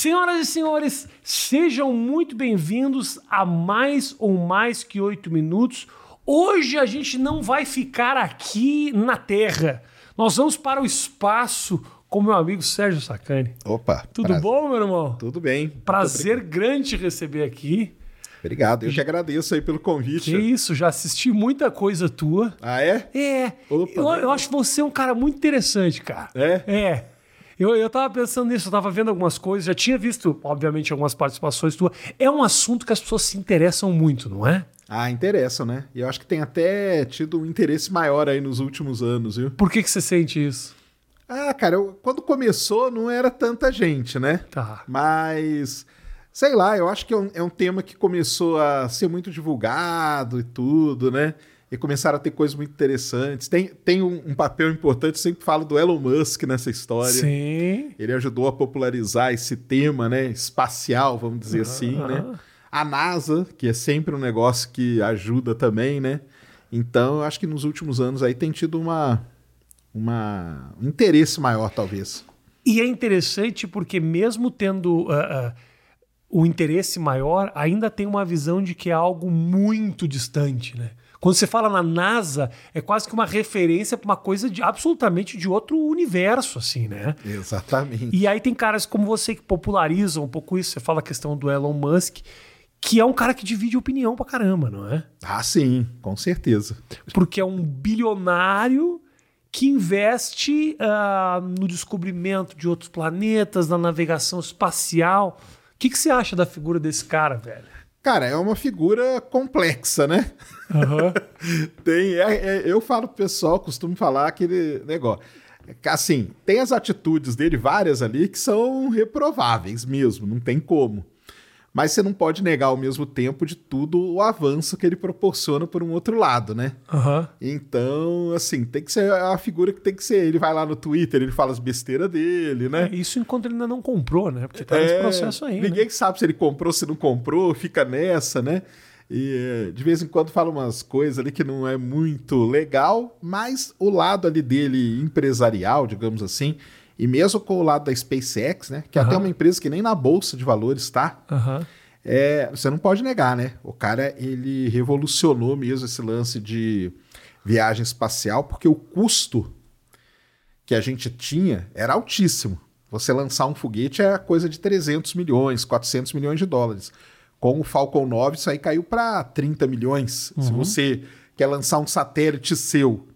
Senhoras e senhores, sejam muito bem-vindos a mais ou mais que oito minutos. Hoje a gente não vai ficar aqui na Terra. Nós vamos para o espaço com meu amigo Sérgio Sacani. Opa. Tudo prazer. bom, meu irmão? Tudo bem. Prazer grande te receber aqui. Obrigado. Eu que agradeço aí pelo convite. Que isso, já assisti muita coisa tua. Ah, é? É. Opa, eu, eu acho você um cara muito interessante, cara. É? É. Eu, eu tava pensando nisso, eu tava vendo algumas coisas, já tinha visto, obviamente, algumas participações tuas. É um assunto que as pessoas se interessam muito, não é? Ah, interessam, né? E eu acho que tem até tido um interesse maior aí nos últimos anos, viu? Por que, que você sente isso? Ah, cara, eu- quando começou não era tanta gente, né? Tá. Mas, sei lá, eu acho que é um, é um tema que começou a ser muito divulgado e tudo, né? E começaram a ter coisas muito interessantes. Tem, tem um, um papel importante, eu sempre falo do Elon Musk nessa história. Sim. Ele ajudou a popularizar esse tema, né, espacial, vamos dizer assim, né? A NASA, que é sempre um negócio que ajuda também, né? Então, eu acho que nos últimos anos aí tem tido uma, uma um interesse maior, talvez. E é interessante porque, mesmo tendo ah, ah, o interesse maior, ainda tem uma visão de que é algo muito distante, né? Quando você fala na NASA, é quase que uma referência para uma coisa de absolutamente de outro universo, assim, né? Exatamente. E aí tem caras como você que popularizam um pouco isso. Você fala a questão do Elon Musk, que é um cara que divide opinião pra caramba, não é? Ah, sim, com certeza. Porque é um bilionário que investe ah, no descobrimento de outros planetas, na navegação espacial. O que, que você acha da figura desse cara, velho? Cara, é uma figura complexa, né? Tem, é- é- eu falo pro pessoal, costumo falar aquele negócio. Assim, tem as atitudes dele, várias ali, que são reprováveis mesmo, não tem como. Mas você não pode negar ao mesmo tempo de tudo o avanço que ele proporciona por um outro lado, né? Aham. Então, assim, tem que ser a figura que tem que ser. Ele vai lá no Twitter, ele fala as besteiras dele, né? É, Isso enquanto ele ainda não comprou, né? Porque tá nesse É, processo aí. Ninguém né? sabe se ele comprou, se não comprou, fica nessa, né? E eh, de vez em quando fala umas coisas ali que não é muito legal, mas o lado ali dele empresarial, digamos assim, e mesmo com o lado da SpaceX, né? Que é até uma empresa que nem na bolsa de valores está. Aham. É, você não pode negar, né? O cara ele revolucionou mesmo esse lance de viagem espacial, porque o custo que a gente tinha era altíssimo. Você lançar um foguete é coisa de 300 milhões, 400 milhões de dólares. Com o Falcon 9, isso aí caiu para 30 milhões. Se você quer lançar um satélite seu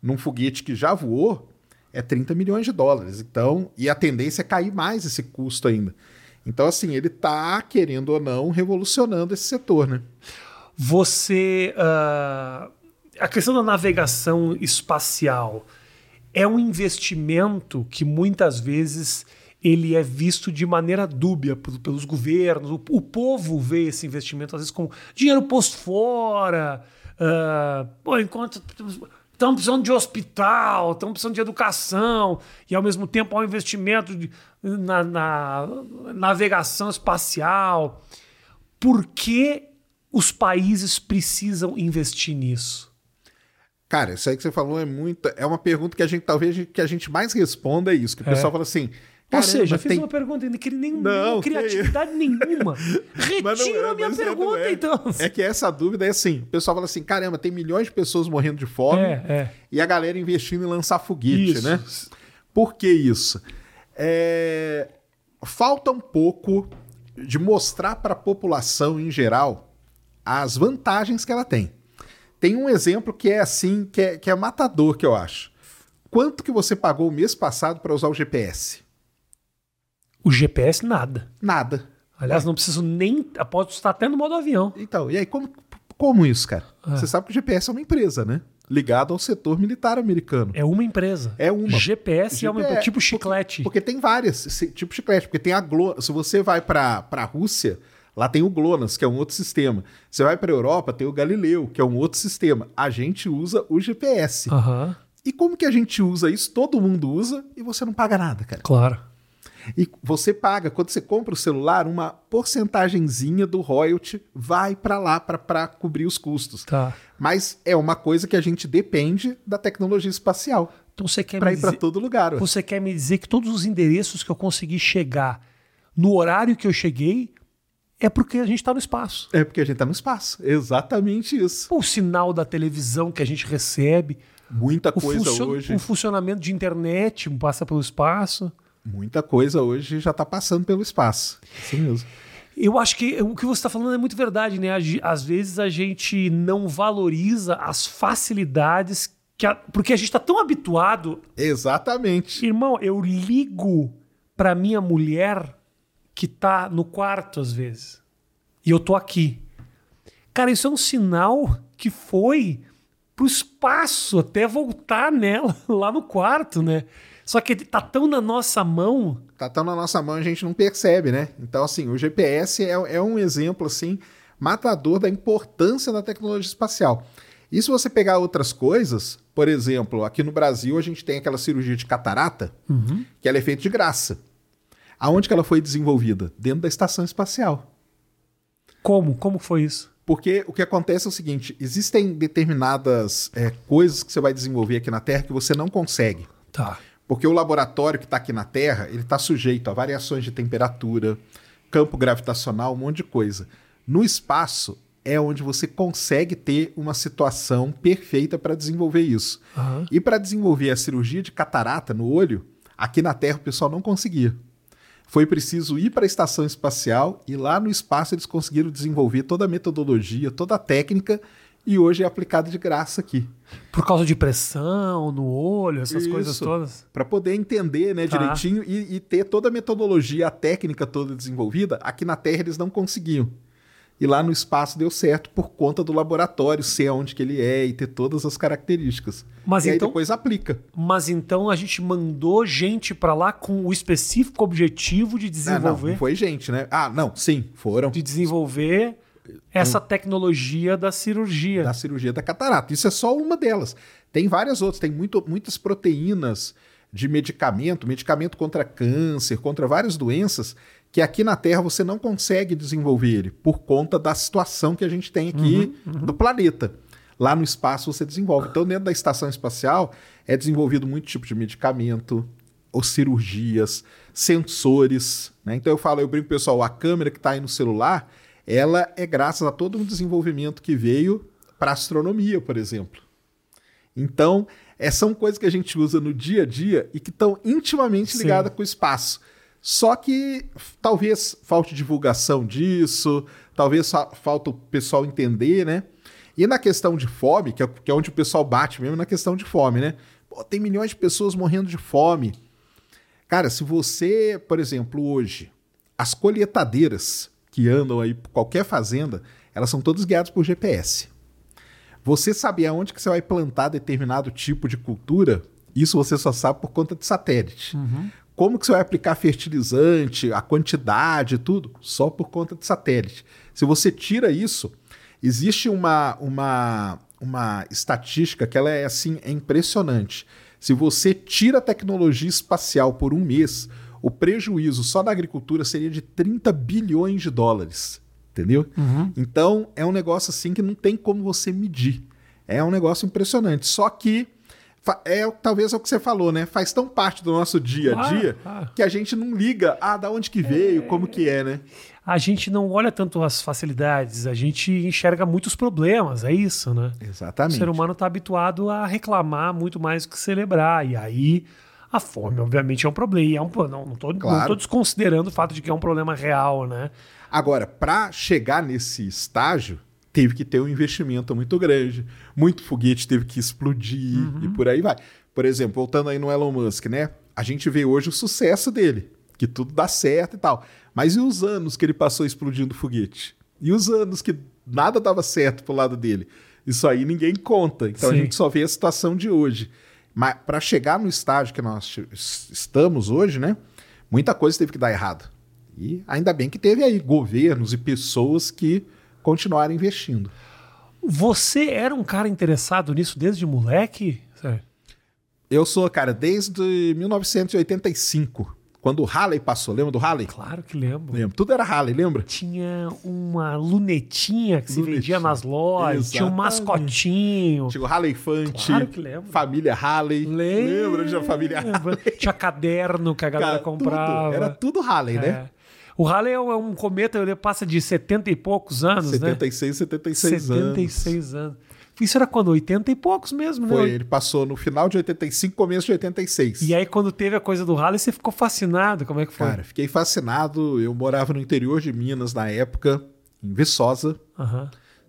num foguete que já voou, é 30 milhões de dólares. Então, e a tendência é cair mais esse custo ainda. Então, assim, ele tá, querendo ou não, revolucionando esse setor, né? Você. ah, a questão da navegação espacial é um investimento que muitas vezes ele é visto de maneira dúbia pelos governos. O, o povo vê esse investimento, às vezes, como dinheiro posto fora. ah, pô, enquanto. Estamos precisando de hospital, estamos precisando de educação, e ao mesmo tempo há um investimento de- na, na navegação espacial. Por que os países precisam investir nisso? Cara, isso aí que você falou é muito. É uma pergunta que a gente talvez que a gente mais responda é isso. Que o É. pessoal fala assim. Ou "Caramba, seja, fiz tem- uma pergunta que nem Não, criatividade nenhuma. É, a minha é, não pergunta, é. então. É que essa dúvida é assim: o pessoal fala assim, caramba, tem milhões de pessoas morrendo de fome É, é. e a galera investindo em lançar foguete, Isso. né? Por que isso? É, Falta um pouco de mostrar para a população em geral as vantagens que ela tem. Tem um exemplo que é assim, que é, que é matador, que eu acho. Quanto que você pagou o mês passado para usar o GPS? O GPS, nada. Nada. Aliás, não preciso nem. Pode estar até no modo avião. Então, e aí, como, como isso, cara? Ah. Você sabe que o GPS é uma empresa, né? Ligado ao setor militar americano. É uma empresa. É uma. GPS, é uma empresa. GPS, Tipo chiclete. Porque tem várias, tipo chiclete. Porque tem a GLONASS. Se você vai pra, pra Rússia, lá tem o GLONASS, que é um outro sistema. Você vai pra Europa, tem o Galileu, que é um outro sistema. A gente usa o GPS. Aham, E como que a gente usa isso? Todo mundo usa e você não paga nada, cara. claro. E você paga, quando você compra o celular, uma porcentagemzinha do royalty vai pra lá pra cobrir os custos. Tá. Mas é uma coisa que a gente depende da tecnologia espacial Então você quer para ir para dizer, todo lugar. ué. você quer me dizer que todos os endereços que eu consegui chegar no horário que eu cheguei, é porque a gente está no espaço. É porque a gente está no espaço. Exatamente isso. O sinal da televisão que a gente recebe. Muita coisa hoje. O funcionamento de internet passa pelo espaço. Muita coisa hoje já está passando pelo espaço. Isso mesmo. Eu acho que o que você está falando é muito verdade, né? Às vezes a gente não valoriza as facilidades que a... porque a gente está tão habituado. Exatamente. Irmão, eu ligo para minha mulher que tá no quarto às vezes e eu tô aqui. Cara, isso é um sinal que foi pro espaço até voltar nela lá no quarto, né? Só que tá tão na nossa mão. Tá tão na nossa mão, a gente não percebe, né? Então, assim, o GPS é, é um exemplo, assim, matador da importância da tecnologia espacial. E se você pegar outras coisas, por exemplo, aqui no Brasil a gente tem aquela cirurgia de catarata, uhum. que ela é feita de graça. Aonde que ela foi desenvolvida? Dentro da estação espacial. Como? Como foi isso? Porque o que acontece é o seguinte: existem determinadas é, coisas que você vai desenvolver aqui na Terra que você não consegue. Tá. Porque o laboratório que está aqui na Terra, ele está sujeito a variações de temperatura, campo gravitacional, um monte de coisa. No espaço é onde você consegue ter uma situação perfeita para desenvolver isso. Uhum. E para desenvolver a cirurgia de catarata no olho, aqui na Terra o pessoal não conseguia. Foi preciso ir para a estação espacial e lá no espaço eles conseguiram desenvolver toda a metodologia, toda a técnica e hoje é aplicado de graça aqui. Por causa de pressão no olho, essas Isso, coisas todas? Para poder entender né, tá. direitinho e, e, ter toda a metodologia, a técnica toda desenvolvida, aqui na Terra eles não conseguiam. E lá no espaço deu certo por conta do laboratório, ser onde que ele é e ter todas as características. Mas e então, depois aplica. Mas então a gente mandou gente para lá com o específico objetivo de desenvolver. Ah, não, não foi gente, né? Ah, não, sim, foram. De desenvolver essa tecnologia da cirurgia. Da cirurgia da catarata. Isso é só uma delas. Tem várias outras, tem muito, muitas proteínas de medicamento, medicamento contra câncer, contra várias doenças, que aqui na Terra você não consegue desenvolver ele, por conta da situação que a gente tem aqui uhum, uhum. do planeta. Lá no espaço você desenvolve. Então, dentro da estação espacial, é desenvolvido muito tipo de medicamento, ou cirurgias, sensores. Né? Então eu falo, eu brinco, pessoal, a câmera que está aí no celular ela é graças a todo um desenvolvimento que veio para a astronomia, por exemplo. Então, é, são coisas que a gente usa no dia a dia e que estão intimamente ligadas com o espaço. Só que talvez falte divulgação disso, talvez fa falta o pessoal entender, né? E na questão de fome, que é, que é onde o pessoal bate mesmo na questão de fome, né? Pô, tem milhões de pessoas morrendo de fome. Cara, se você, por exemplo, hoje, as colheitadeiras que andam aí por qualquer fazenda, elas são todas guiadas por GPS. Você saber aonde que você vai plantar determinado tipo de cultura, isso você só sabe por conta de satélite. Uhum. Como que você vai aplicar fertilizante, a quantidade, tudo, só por conta de satélite. Se você tira isso, existe uma, uma, uma estatística que ela é assim, é impressionante. Se você tira a tecnologia espacial por um mês, o prejuízo só da agricultura seria de 30 bilhões de dólares. Entendeu? Uhum. Então é um negócio assim que não tem como você medir. É um negócio impressionante. Só que é talvez é o que você falou, né? Faz tão parte do nosso dia a dia ah, ah. que a gente não liga, ah, da onde que veio, é... como que é, né? A gente não olha tanto as facilidades, a gente enxerga muitos problemas, é isso, né? Exatamente. O ser humano está habituado a reclamar muito mais do que celebrar. E aí a fome, obviamente, é um problema. E é um, não, não, tô, claro. não tô desconsiderando o fato de que é um problema real, né? Agora, para chegar nesse estágio, teve que ter um investimento muito grande. Muito foguete teve que explodir uhum. e por aí vai. Por exemplo, voltando aí no Elon Musk, né? A gente vê hoje o sucesso dele, que tudo dá certo e tal. Mas e os anos que ele passou explodindo foguete? E os anos que nada dava certo pro lado dele? Isso aí ninguém conta. Então Sim. a gente só vê a situação de hoje. Mas para chegar no estágio que nós estamos hoje, né? Muita coisa teve que dar errado. E ainda bem que teve aí governos e pessoas que continuaram investindo. Você era um cara interessado nisso desde moleque? Eu sou, cara, desde 1985. Quando o Halley passou, lembra do Halley? Claro que lembro. Lembro. Tudo era Halley, lembra? Tinha uma lunetinha que lunetinha. se vendia nas lojas, Exatamente. tinha um mascotinho. Tinha o Halley Fante. Claro que lembro. Família Halley. Lembra? Lembra de família Halley? Tinha caderno que a galera Cara, comprava. Tudo. Era tudo Halley, né? é. né? O Halley é um, é um cometa, ele passa de 70 e poucos anos, 76, né? 76 anos. 76 anos. Isso era quando? 80 e poucos mesmo, Foi, né? ele passou no final de 85, começo de 86. E aí, quando teve a coisa do Halley, você ficou fascinado? Como é que foi? Cara, fiquei fascinado. Eu morava no interior de Minas na época, em Viçosa,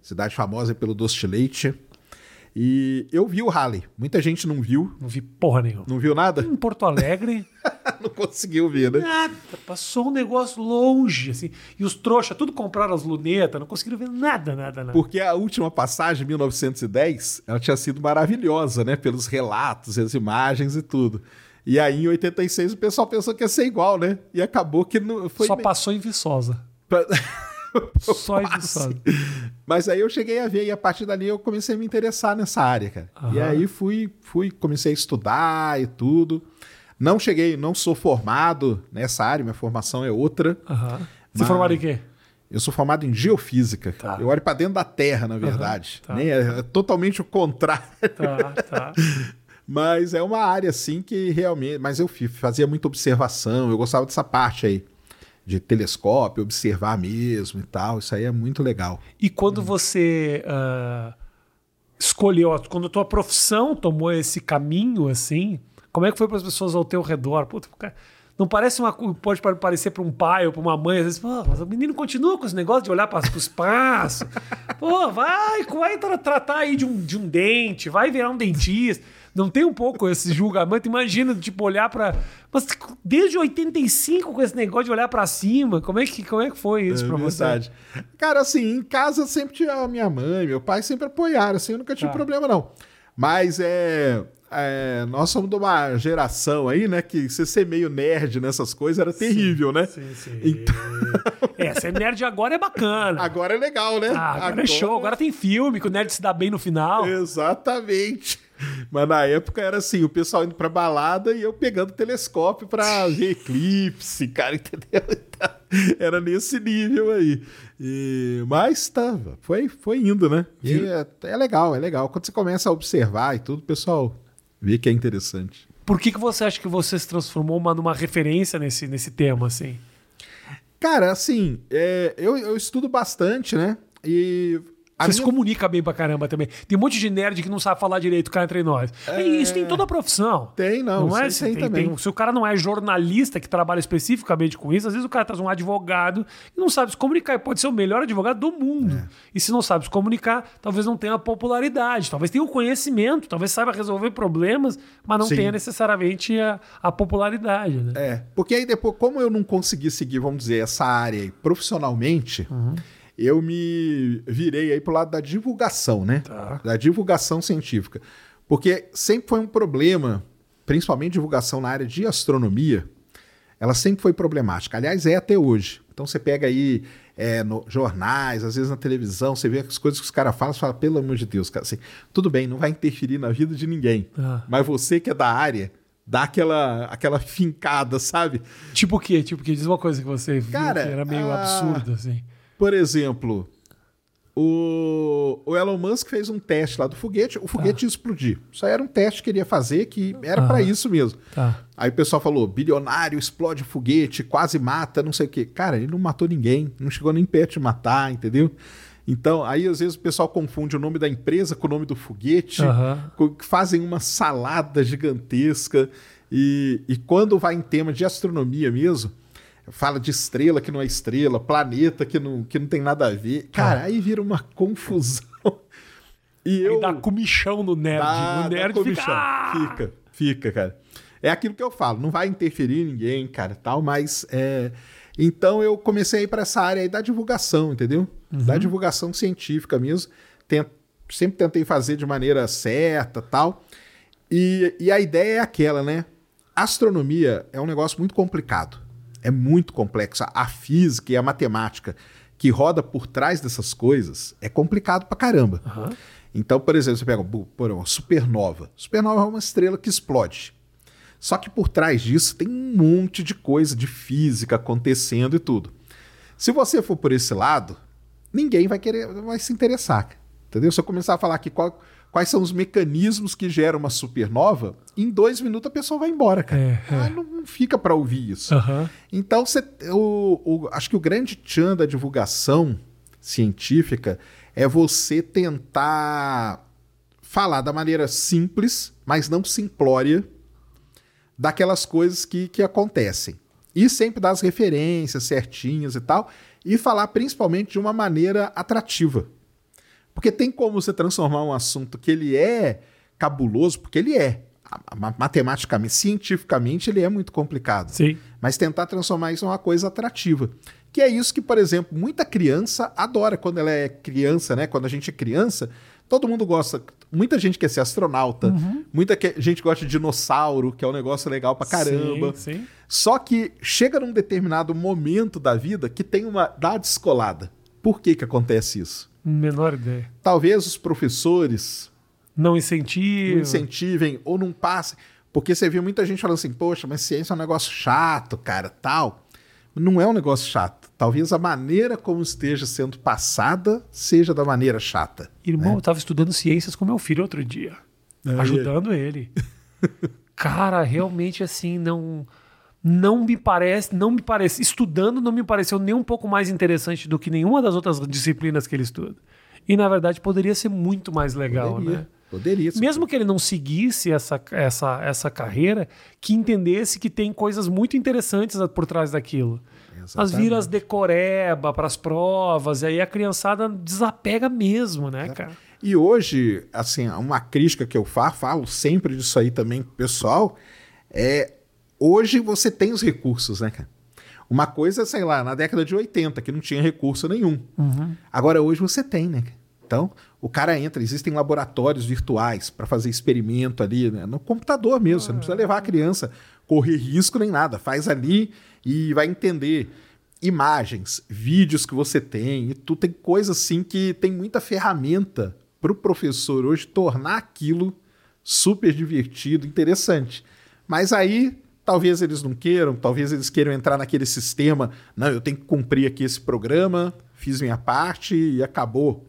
cidade famosa pelo doce de leite. E eu vi o Halley. Muita gente não viu. Não vi porra nenhuma. Não viu nada? Em Porto Alegre, não conseguiu ver, né? nada. Passou um negócio longe, assim. E os trouxas, tudo compraram as lunetas, não conseguiram ver nada, nada, nada. Porque a última passagem, 1910, ela tinha sido maravilhosa, né? Pelos relatos, as imagens e tudo. E aí, em 86, o pessoal pensou que ia ser igual, né? E acabou que não foi. Só passou em Viçosa. Só. Viçosa. Mas aí eu cheguei a ver e a partir dali eu comecei a me interessar nessa área, cara. E Aham. aí fui, fui, comecei a estudar e tudo. Não cheguei, não sou formado nessa área, minha formação é outra. Aham. Você Mas- formado em quê? Eu sou formado em geofísica. Tá. Eu olho para dentro da Terra, na verdade. tá. Nem é, é totalmente o contrário. Tá, tá. Mas é uma área assim que realmente. Mas eu fazia muita observação, eu gostava dessa parte aí. De telescópio, observar mesmo e tal. Isso aí é muito legal. E quando você ah, escolheu, quando a tua profissão tomou esse caminho, assim, como é que foi para as pessoas ao teu redor? Puta, cara, não parece uma pode pa- parecer para um pai ou para uma mãe, às vezes, pô, mas o menino continua com esse negócio de olhar para o espaço. Pô, vai, vai tra- tratar aí de um, de um dente, vai virar um dentista. Não tem um pouco esse julgamento? Imagina, tipo, olhar para. Mas desde 85 com esse negócio de olhar para cima, como é que, como é que foi isso É você? verdade. Cara, assim, em casa sempre tinha a minha mãe, meu pai sempre apoiaram, assim, eu nunca tive Tá. problema, não. Mas é, é, Nós somos de uma geração aí, né? Que você ser meio nerd nessas coisas era terrível, né? Sim, sim. Então- É, ser nerd agora é bacana. Agora é legal, né? Ah, agora, é show. Agora tem filme que o nerd se dá bem no final. Exatamente. Mas na época era assim, o pessoal indo pra balada e eu pegando telescópio pra ver eclipse, cara, entendeu? Era nesse nível aí. E- mas tá, foi, foi indo, né? E é, é legal, é legal. Quando você começa a observar e tudo, o pessoal vê que é interessante. Por que, que você acha que você se transformou uma, numa referência nesse, nesse tema, assim? Cara, assim, é, eu, eu estudo bastante, né? E. a Você se minha- comunica bem pra caramba também. Tem um monte de nerd que não sabe falar direito cá entre nós. E isso tem em toda a profissão. Tem, não, Não é? isso aí Se, tem também. se o cara não é jornalista que trabalha especificamente com isso, às vezes o cara traz um advogado e não sabe se comunicar. E pode ser o melhor advogado do mundo. É. E se não sabe se comunicar, talvez não tenha popularidade, talvez tenha o conhecimento, talvez saiba resolver problemas, mas não Sim. tenha necessariamente a, a popularidade. Né? É, porque aí depois, como eu não consegui seguir, vamos dizer, essa área aí profissionalmente, eu me virei aí pro lado da divulgação, né? Tá. Da divulgação científica. Porque sempre foi um problema, principalmente divulgação na área de astronomia, ela sempre foi problemática. Aliás, é até hoje. Então você pega aí é, no jornais, às vezes na televisão, você vê as coisas que os caras falam, você fala, pelo amor de Deus, cara, assim, tudo bem, não vai interferir na vida de ninguém. Ah. Mas você que é da área, dá aquela, aquela fincada, sabe? Tipo o quê? Tipo o quê? Diz uma coisa que você viu Cara, que era meio ah, absurdo, assim. Por exemplo, o, o Elon Musk fez um teste lá do foguete, o foguete ia explodir. Isso aí era um teste que ele ia fazer, que era Ah. pra isso mesmo. Tá. Aí o pessoal falou: bilionário explode o foguete, quase mata, não sei o quê. Cara, ele não matou ninguém, não chegou nem perto de matar, entendeu? Então, aí às vezes o pessoal confunde o nome da empresa com o nome do foguete, co- fazem uma salada gigantesca. E, e quando vai em tema de astronomia mesmo, fala de estrela que não é estrela, planeta que não, que não tem nada a ver. Cara, aí vira uma confusão. E eu. Aí dá comichão no nerd. Dá- o nerd fica... "Ah!" Fica, fica, cara. É aquilo que eu falo, não vai interferir em ninguém, cara, tal, mas é... então eu comecei a ir para essa área aí da divulgação, entendeu? Da divulgação científica mesmo. Tent- Sempre tentei fazer de maneira certa, tal. E, e a ideia é aquela, né? Astronomia é um negócio muito complicado. É muito complexo. A física e a matemática que roda por trás dessas coisas é complicado pra caramba. Aham. Então, por exemplo, você pega por exemplo, supernova. Supernova é uma estrela que explode. Só que por trás disso tem um monte de coisa de física acontecendo e tudo. Se você for por esse lado, ninguém vai querer, vai se interessar. Entendeu? Se eu começar a falar aqui qual, quais são os mecanismos que geram uma supernova, em dois minutos a pessoa vai embora, cara. É, Ah, não, não fica para ouvir isso. Aham. Então, você, o, o- acho que o grande tchan da divulgação científica é você tentar falar da maneira simples, mas não simplória, daquelas coisas que, que acontecem. E sempre dar as referências certinhas e tal, e falar principalmente de uma maneira atrativa. Porque tem como você transformar um assunto que ele é cabuloso, porque ele é. Matematicamente, cientificamente, ele é muito complicado Sim. mas tentar transformar isso em uma coisa atrativa. Que é isso que, por exemplo, muita criança adora quando ela é criança, né? Quando a gente é criança, todo mundo gosta. Muita gente quer ser astronauta, Uhum. muita gente gosta de dinossauro, que é um negócio legal pra caramba. Sim, sim. Só que chega num determinado momento da vida que tem uma dá descolada. Por que que acontece isso? Menor ideia. Talvez os professores Não incentivo. não incentivem ou não passem. Porque você vê muita gente falando assim, poxa, mas ciência é um negócio chato, cara, tal. Não é um negócio chato. Talvez a maneira como esteja sendo passada seja da maneira chata. Irmão, eu tava estudando ciências com meu filho outro dia. É, ajudando ele. Cara, realmente assim, não não me parece, não me parece, estudando não me pareceu nem um pouco mais interessante do que nenhuma das outras disciplinas que ele estuda. E na verdade poderia ser muito mais legal, Poderia. né? Poderia. sim. Mesmo que ele não seguisse essa, essa, essa carreira, que entendesse que tem coisas muito interessantes por trás daquilo. As Exatamente. viras decoreba para as provas, e aí a criançada desapega mesmo, né, cara? E hoje, assim, uma crítica que eu faço, falo sempre disso aí também pro pessoal, é hoje você tem os recursos, né, cara? Uma coisa, sei lá, na década de 80, que não tinha recurso nenhum. Agora hoje você tem, né? Então, o cara entra, existem laboratórios virtuais para fazer experimento ali, né? no computador mesmo, você não precisa levar a criança, correr risco nem nada, faz ali e vai entender imagens, vídeos que você tem, e tu tem coisa assim que tem muita ferramenta para o professor hoje tornar aquilo super divertido, interessante. Mas aí talvez eles não queiram, talvez eles queiram entrar naquele sistema, não, eu tenho que cumprir aqui esse programa, fiz minha parte e acabou.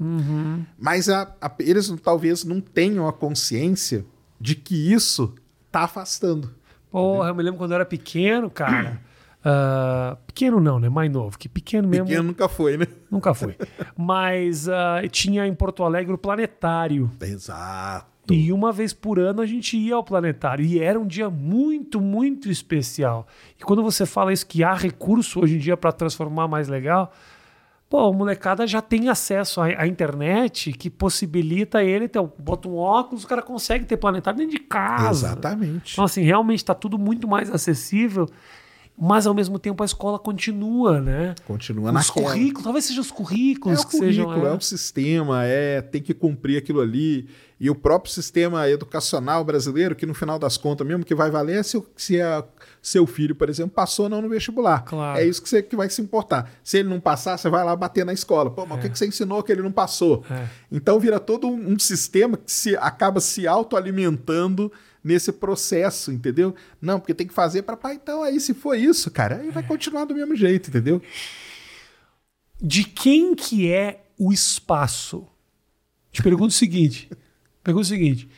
Mas a- a- eles talvez não tenham a consciência de que isso tá afastando. Porra, eu me lembro quando eu era pequeno, cara. Ah, pequeno não, né? Mais novo. Que pequeno mesmo Pequeno nunca foi, né? nunca foi. Mas ah, tinha em Porto Alegre o planetário. Exato. E uma vez por ano a gente ia ao planetário. E era um dia muito, muito especial. E quando você fala isso, que há recurso hoje em dia para transformar mais legal, pô, a molecada já tem acesso à, à internet que possibilita ele ter. Bota um óculos, o cara consegue ter planetário dentro de casa. Exatamente. Então, assim, realmente está tudo muito mais acessível, mas ao mesmo tempo a escola continua, né? Continua Os naquela. currículos, talvez sejam os É currículos o que sejam. currículo, é. é. um sistema, é tem que cumprir aquilo ali. E o próprio sistema educacional brasileiro, que no final das contas, mesmo que vai valer é se, o- se a- seu filho, por exemplo, passou ou não no vestibular. Claro. É isso que, você, que vai se importar. Se ele não passar, você vai lá bater na escola. Pô, mas o que, que você ensinou que ele não passou? É. Então vira todo um, um sistema que se acaba se autoalimentando nesse processo, entendeu? Não, porque tem que fazer para. Então aí, se for isso, cara, aí vai continuar do mesmo jeito, entendeu? De quem que é o espaço? Te pergunto o seguinte. Pergunto o seguinte.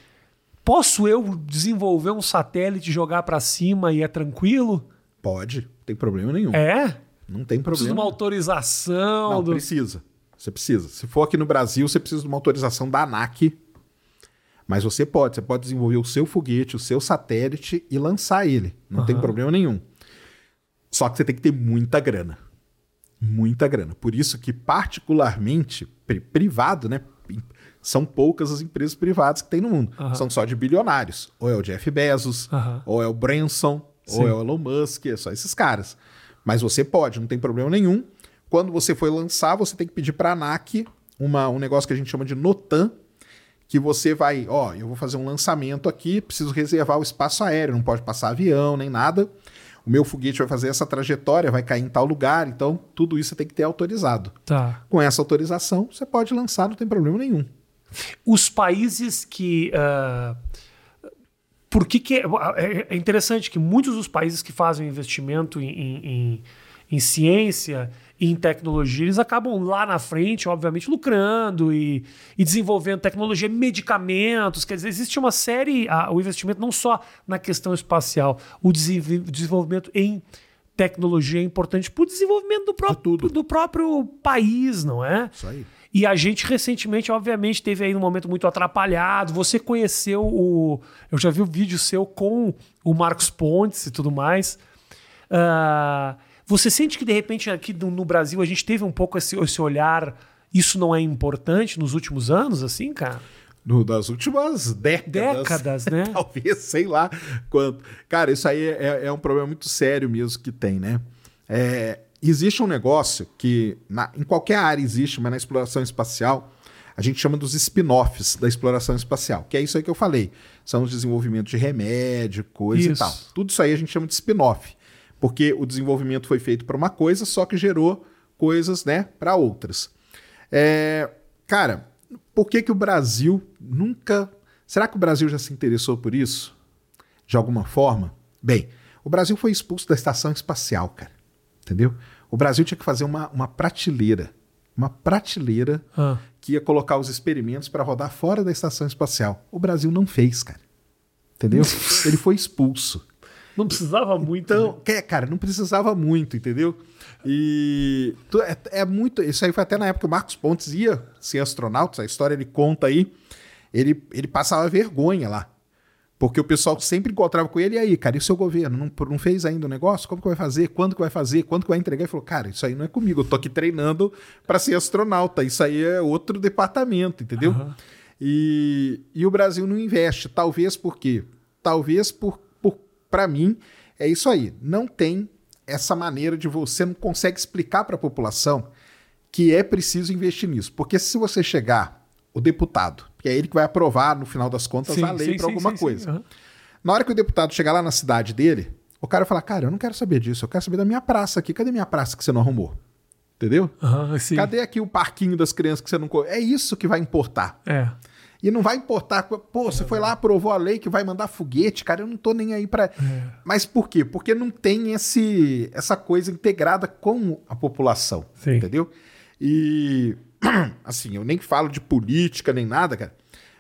Posso eu desenvolver um satélite, jogar para cima e é tranquilo? Pode, não tem problema nenhum. É? Não tem Preciso de problema. uma autorização. Não, do... precisa. Você precisa. Se for aqui no Brasil, você precisa de uma autorização da ANAC. Mas você pode. Você pode desenvolver o seu foguete, o seu satélite e lançar ele. Não tem Aham. problema nenhum. Só que você tem que ter muita grana. Muita grana. Por isso que, particularmente, pri- privado, né? São poucas as empresas privadas que tem no mundo. Aham. São só de bilionários. Ou é o Jeff Bezos, Aham. ou é o Branson, Sim. ou é o Elon Musk, é só esses caras. Mas você pode, não tem problema nenhum. Quando você for lançar, você tem que pedir para a ANAC uma, um negócio que a gente chama de NOTAM, que você vai, ó, eu vou fazer um lançamento aqui, preciso reservar o espaço aéreo, não pode passar avião nem nada. O meu foguete vai fazer essa trajetória, vai cair em tal lugar, então tudo isso você tem que ter autorizado. Tá. Com essa autorização, você pode lançar, não tem problema nenhum. Os países que. ah, por que, que é, é- é interessante que muitos dos países que fazem investimento em, em- em- em ciência, em tecnologia, eles acabam lá na frente, obviamente, lucrando e, e desenvolvendo tecnologia, medicamentos. Quer dizer, existe uma série, a, o investimento não só na questão espacial, o desenvolvimento em tecnologia é importante para o desenvolvimento do próprio, do próprio país, não é? Isso aí. E a gente recentemente, obviamente, teve aí um momento muito atrapalhado. Você conheceu o. Eu já vi o um vídeo seu com o Marcos Pontes e tudo mais. Uh, você sente que, de repente, aqui no Brasil, a gente teve um pouco esse, esse olhar. Isso não é importante nos últimos anos, assim, cara? No, das últimas décadas. Décadas, né? Talvez, sei lá quanto. Cara, isso aí é, é, um problema muito sério mesmo que tem, né? É, existe um negócio que na, em qualquer área existe, mas na exploração espacial a gente chama dos spin-offs da exploração espacial, que é isso aí que eu falei. São os desenvolvimentos de remédio, coisa isso. e tal. Tudo isso aí a gente chama de spin-off, porque o desenvolvimento foi feito para uma coisa, só que gerou coisas, né, para outras. É, cara, por que que o Brasil nunca... Será que o Brasil já se interessou por isso? De alguma forma? Bem, o Brasil foi expulso da estação espacial, cara. Entendeu? O Brasil tinha que fazer uma, uma prateleira. Uma prateleira ah. que ia colocar os experimentos para rodar fora da estação espacial. O Brasil não fez, cara. Entendeu? Ele foi expulso. Não precisava muito. Então, né? cara, não precisava muito, entendeu? E é, é, muito. Isso aí foi até na época que o Marcos Pontes ia ser astronauta. A história ele conta aí. Ele, ele passava vergonha lá. Porque o pessoal sempre encontrava com ele, e aí, cara, e o seu governo? Não, não fez ainda o negócio? Como que vai fazer? Quando que vai fazer? Quando que vai entregar? Ele falou, cara, isso aí não é comigo, eu tô aqui treinando para ser astronauta, isso aí é outro departamento, entendeu? Uhum. E, e o Brasil não investe, talvez por quê? Talvez por, por para mim, é isso aí, não tem essa maneira de você não consegue explicar para a população que é preciso investir nisso. Porque se você chegar, o deputado, que é ele que vai aprovar, no final das contas, sim, a lei para alguma sim, coisa. Uhum. Na hora que o deputado chegar lá na cidade dele, o cara vai falar: Cara, eu não quero saber disso, eu quero saber da minha praça aqui. Cadê minha praça que você não arrumou? Entendeu? Uhum, Cadê aqui o parquinho das crianças que você não. É isso que vai importar. É. E não vai importar, pô, você foi lá, aprovou a lei que vai mandar foguete, cara, eu não tô nem aí para. É. Mas por quê? Porque não tem esse, essa coisa integrada com a população, Sim. entendeu? E assim, eu nem falo de política nem nada, cara.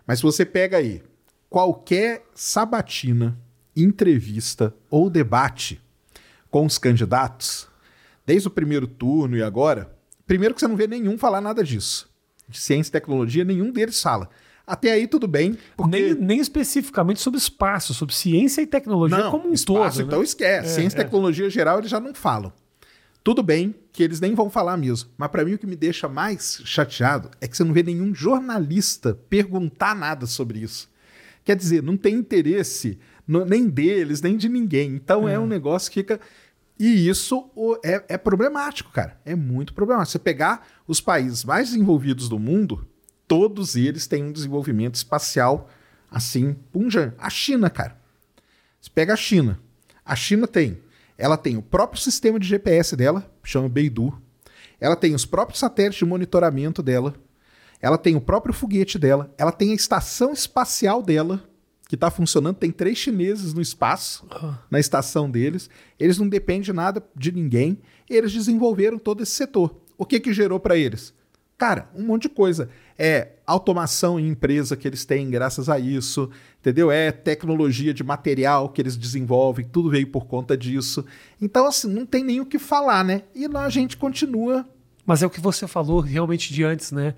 Mas se você pega aí qualquer sabatina, entrevista ou debate com os candidatos, desde o primeiro turno e agora, primeiro que você não vê nenhum falar nada disso. De ciência e tecnologia, nenhum deles fala. Até aí tudo bem. Porque... Nem, nem especificamente sobre espaço, sobre ciência e tecnologia não, como um espaço, todo. Então né? esquece. É, ciência e é. tecnologia geral eles já não falam. Tudo bem que eles nem vão falar mesmo, mas para mim o que me deixa mais chateado é que você não vê nenhum jornalista perguntar nada sobre isso. Quer dizer, não tem interesse no, nem deles, nem de ninguém. Então é, é um negócio que fica. E isso é, é, problemático, cara. É muito problemático. Você pegar os países mais desenvolvidos do mundo, todos eles têm um desenvolvimento espacial assim, punja. A China, cara. Você pega a China. A China tem ela tem o próprio sistema de GPS dela, chama Beidou. Ela tem os próprios satélites de monitoramento dela. Ela tem o próprio foguete dela. Ela tem a estação espacial dela, que está funcionando. Tem três chineses no espaço, na estação deles. Eles não dependem de nada de ninguém. Eles desenvolveram todo esse setor. O que, que gerou para eles? Cara, um monte de coisa. É automação em empresa que eles têm graças a isso, entendeu? É tecnologia de material que eles desenvolvem, tudo veio por conta disso. Então, assim, não tem nem o que falar, né? E lá a gente continua. Mas é o que você falou realmente de antes, né?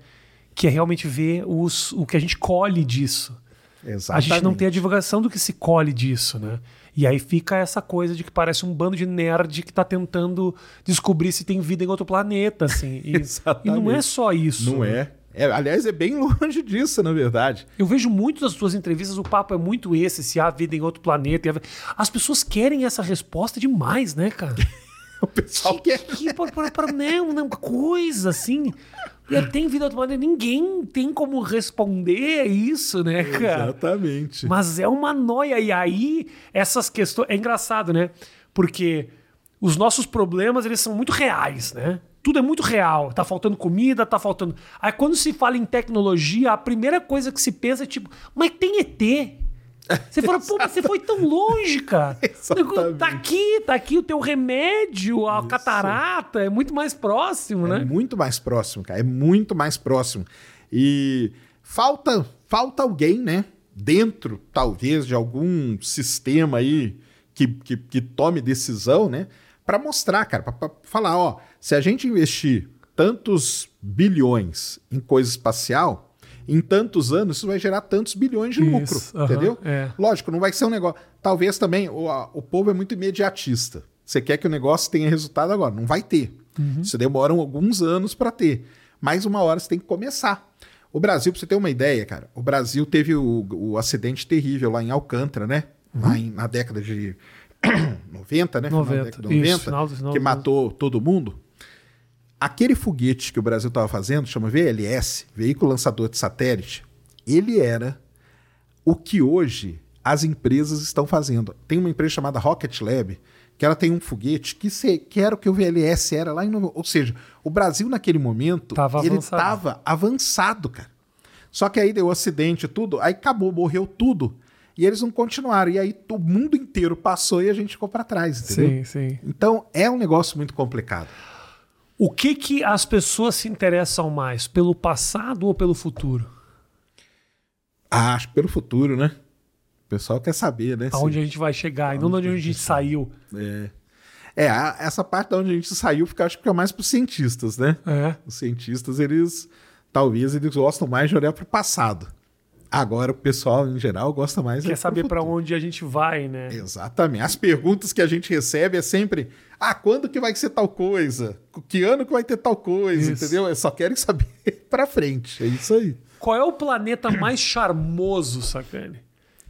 Que é realmente ver os, o que a gente colhe disso. Exatamente. A gente não tem a divulgação do que se colhe disso, né? E aí fica essa coisa de que parece um bando de nerd que está tentando descobrir se tem vida em outro planeta, assim. E, e não é só isso. Não é. é. Aliás, é bem longe disso, na verdade. Eu vejo muito das suas entrevistas, o papo é muito esse, se há vida em outro planeta. As pessoas querem essa resposta demais, né, cara? o pessoal que, quer. Que, para, para, para, né, uma coisa assim. E tem vida automática, ninguém tem como responder isso, né, cara? Exatamente. Mas é uma noia. E aí, essas questões. É engraçado, né? Porque os nossos problemas, eles são muito reais, né? Tudo é muito real. Tá faltando comida, tá faltando. Aí quando se fala em tecnologia, a primeira coisa que se pensa é tipo, mas tem ET. Você fala, pô, mas você foi tão longe, cara. Exatamente. Tá aqui, tá aqui o teu remédio, a catarata, é muito mais próximo, É né? muito mais próximo, cara. É muito mais próximo. E falta, falta alguém, né? Dentro, talvez, de algum sistema aí que, que, que tome decisão, né? Pra mostrar, cara, pra falar, ó, se a gente investir tantos bilhões em coisa espacial, em tantos anos, isso vai gerar tantos bilhões de lucro, Isso, entendeu? é. Lógico, não vai ser um negócio. Talvez também o, a- o povo é muito imediatista. Você quer que o negócio tenha resultado agora. Não vai ter. Isso demora alguns anos para ter. Mas uma hora você tem que começar. O Brasil, pra você ter uma ideia, cara, o Brasil teve o, o acidente terrível lá em Alcântara, né? Lá em- na década de 90, né? Final da 90, década de isso, final final que matou todo mundo. Aquele foguete que o Brasil estava fazendo, chama VLS, Veículo Lançador de Satélite, ele era o que hoje as empresas estão fazendo. Tem uma empresa chamada Rocket Lab, que ela tem um foguete que, se, que era o que o VLS era lá em... Ou seja, o Brasil naquele momento, Tava ele estava avançado, cara. Só que aí deu um acidente e tudo, aí acabou, morreu tudo. E eles não continuaram. E aí o mundo inteiro passou e a gente ficou para trás, entendeu? Sim, sim. Então é um negócio muito complicado. O que que as pessoas se interessam mais, pelo passado ou pelo futuro? Ah, acho que pelo futuro, né? O pessoal quer saber, né? se- Aonde a gente vai chegar, e não de onde a gente saiu. É, é essa parte da onde a gente saiu fica, acho que fica mais para os cientistas, né? É. Os cientistas, eles talvez eles gostam mais de olhar para o passado. Agora o pessoal em geral gosta mais Quer pro saber para onde a gente vai, né? Exatamente. As perguntas que a gente recebe é sempre: ah, quando que vai ser tal coisa? Que ano que vai ter tal coisa? Isso. Entendeu? Eles só querem saber para frente. É isso aí. Qual é o planeta mais charmoso, Sacane?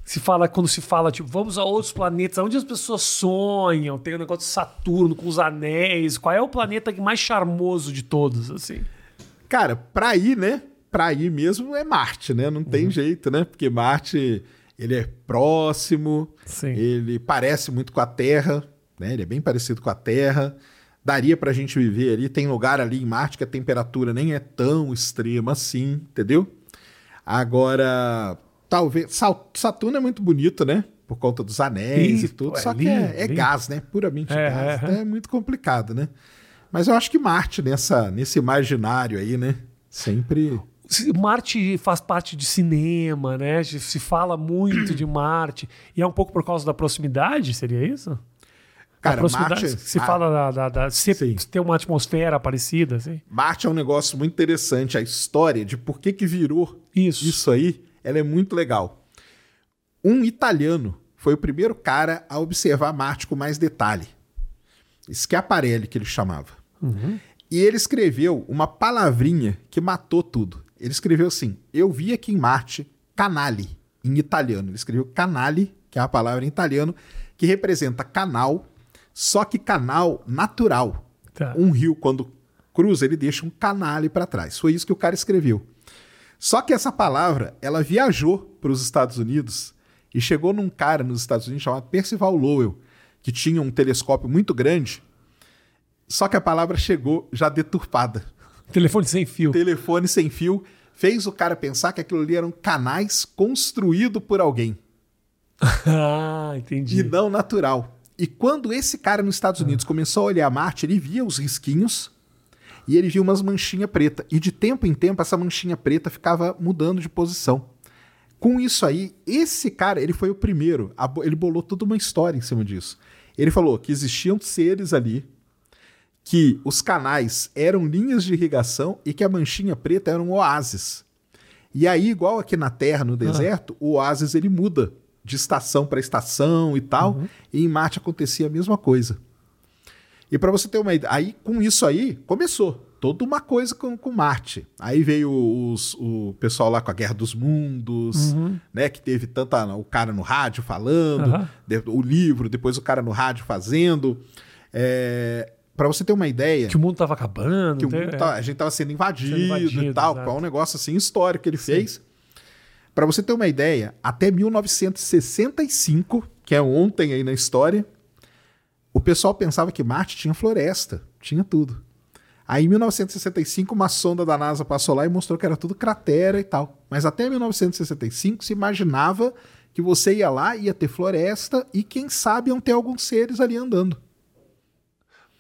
Se fala, quando se fala, tipo, vamos a outros planetas, onde as pessoas sonham, tem o negócio de Saturno com os anéis. Qual é o planeta mais charmoso de todos, assim? Cara, pra ir, né? Pra ir mesmo é Marte, né? Não Uhum. tem jeito, né? Porque Marte, ele é próximo, Sim. ele parece muito com a Terra, né? Ele é bem parecido com a Terra. Daria pra gente viver ali. Tem lugar ali em Marte que a temperatura nem é tão extrema assim, entendeu? Agora, talvez. Saturno é muito bonito, né? Por conta dos anéis Ih, e tudo. é só que lindo, é, é lindo. gás, né? Puramente É, gás. é, Então é muito complicado, né? Mas eu acho que Marte, nessa, nesse imaginário aí, né? Sempre. Marte faz parte de cinema, né? Se fala muito de Marte. E é um pouco por causa da proximidade, seria isso? Cara, a proximidade Marte, se ah, fala da, da, da se Sim. uma atmosfera parecida, assim. Marte é um negócio muito interessante. A história de por que, que virou Isso. isso aí, ela é muito legal. Um italiano foi o primeiro cara a observar Marte com mais detalhe. Schiaparelli, que ele chamava. E ele escreveu uma palavrinha que matou tudo. Ele escreveu assim: Eu vi aqui em Marte canale, em italiano. Ele escreveu canale, que é uma palavra em italiano, que representa canal, só que canal natural. Tá. Um rio, quando cruza, ele deixa um canale para trás. Foi isso que o cara escreveu. Só que essa palavra, ela viajou para os Estados Unidos e chegou num cara nos Estados Unidos chamado Percival Lowell, que tinha um telescópio muito grande. Só que a palavra chegou já deturpada. Telefone sem fio. Telefone sem fio fez o cara pensar que aquilo ali eram canais construídos por alguém ah, entendi. e não natural. E quando esse cara nos Estados Unidos começou a olhar Marte, ele via os risquinhos e ele via umas manchinhas preta. E de tempo em tempo essa manchinha preta ficava mudando de posição. Com isso aí, esse cara, ele foi o primeiro, ele bolou toda uma história em cima disso. Ele falou que existiam seres ali, que os canais eram linhas de irrigação e que a manchinha preta era um oásis. E aí, igual aqui na Terra, no deserto, o oásis ele muda de estação para estação e tal, e em Marte acontecia a mesma coisa. E para você ter uma ideia, aí com isso aí começou toda uma coisa com, com Marte. Aí veio os- o pessoal lá com a Guerra dos Mundos, né, que teve tanta o cara no rádio falando, de- o livro, depois o cara no rádio fazendo. É, para você ter uma ideia, Que o mundo tava acabando. que o mundo tá- a gente tava sendo invadido, Sendo invadido, e tal, exato. é um negócio assim histórico que ele fez. Para você ter uma ideia, até 1965, que é ontem aí na história, o pessoal pensava que Marte tinha floresta, tinha tudo. Aí em 1965 uma sonda da NASA passou lá e mostrou que era tudo cratera e tal. Mas até 1965 se imaginava que você ia lá, ia ter floresta e quem sabe iam ter alguns seres ali andando.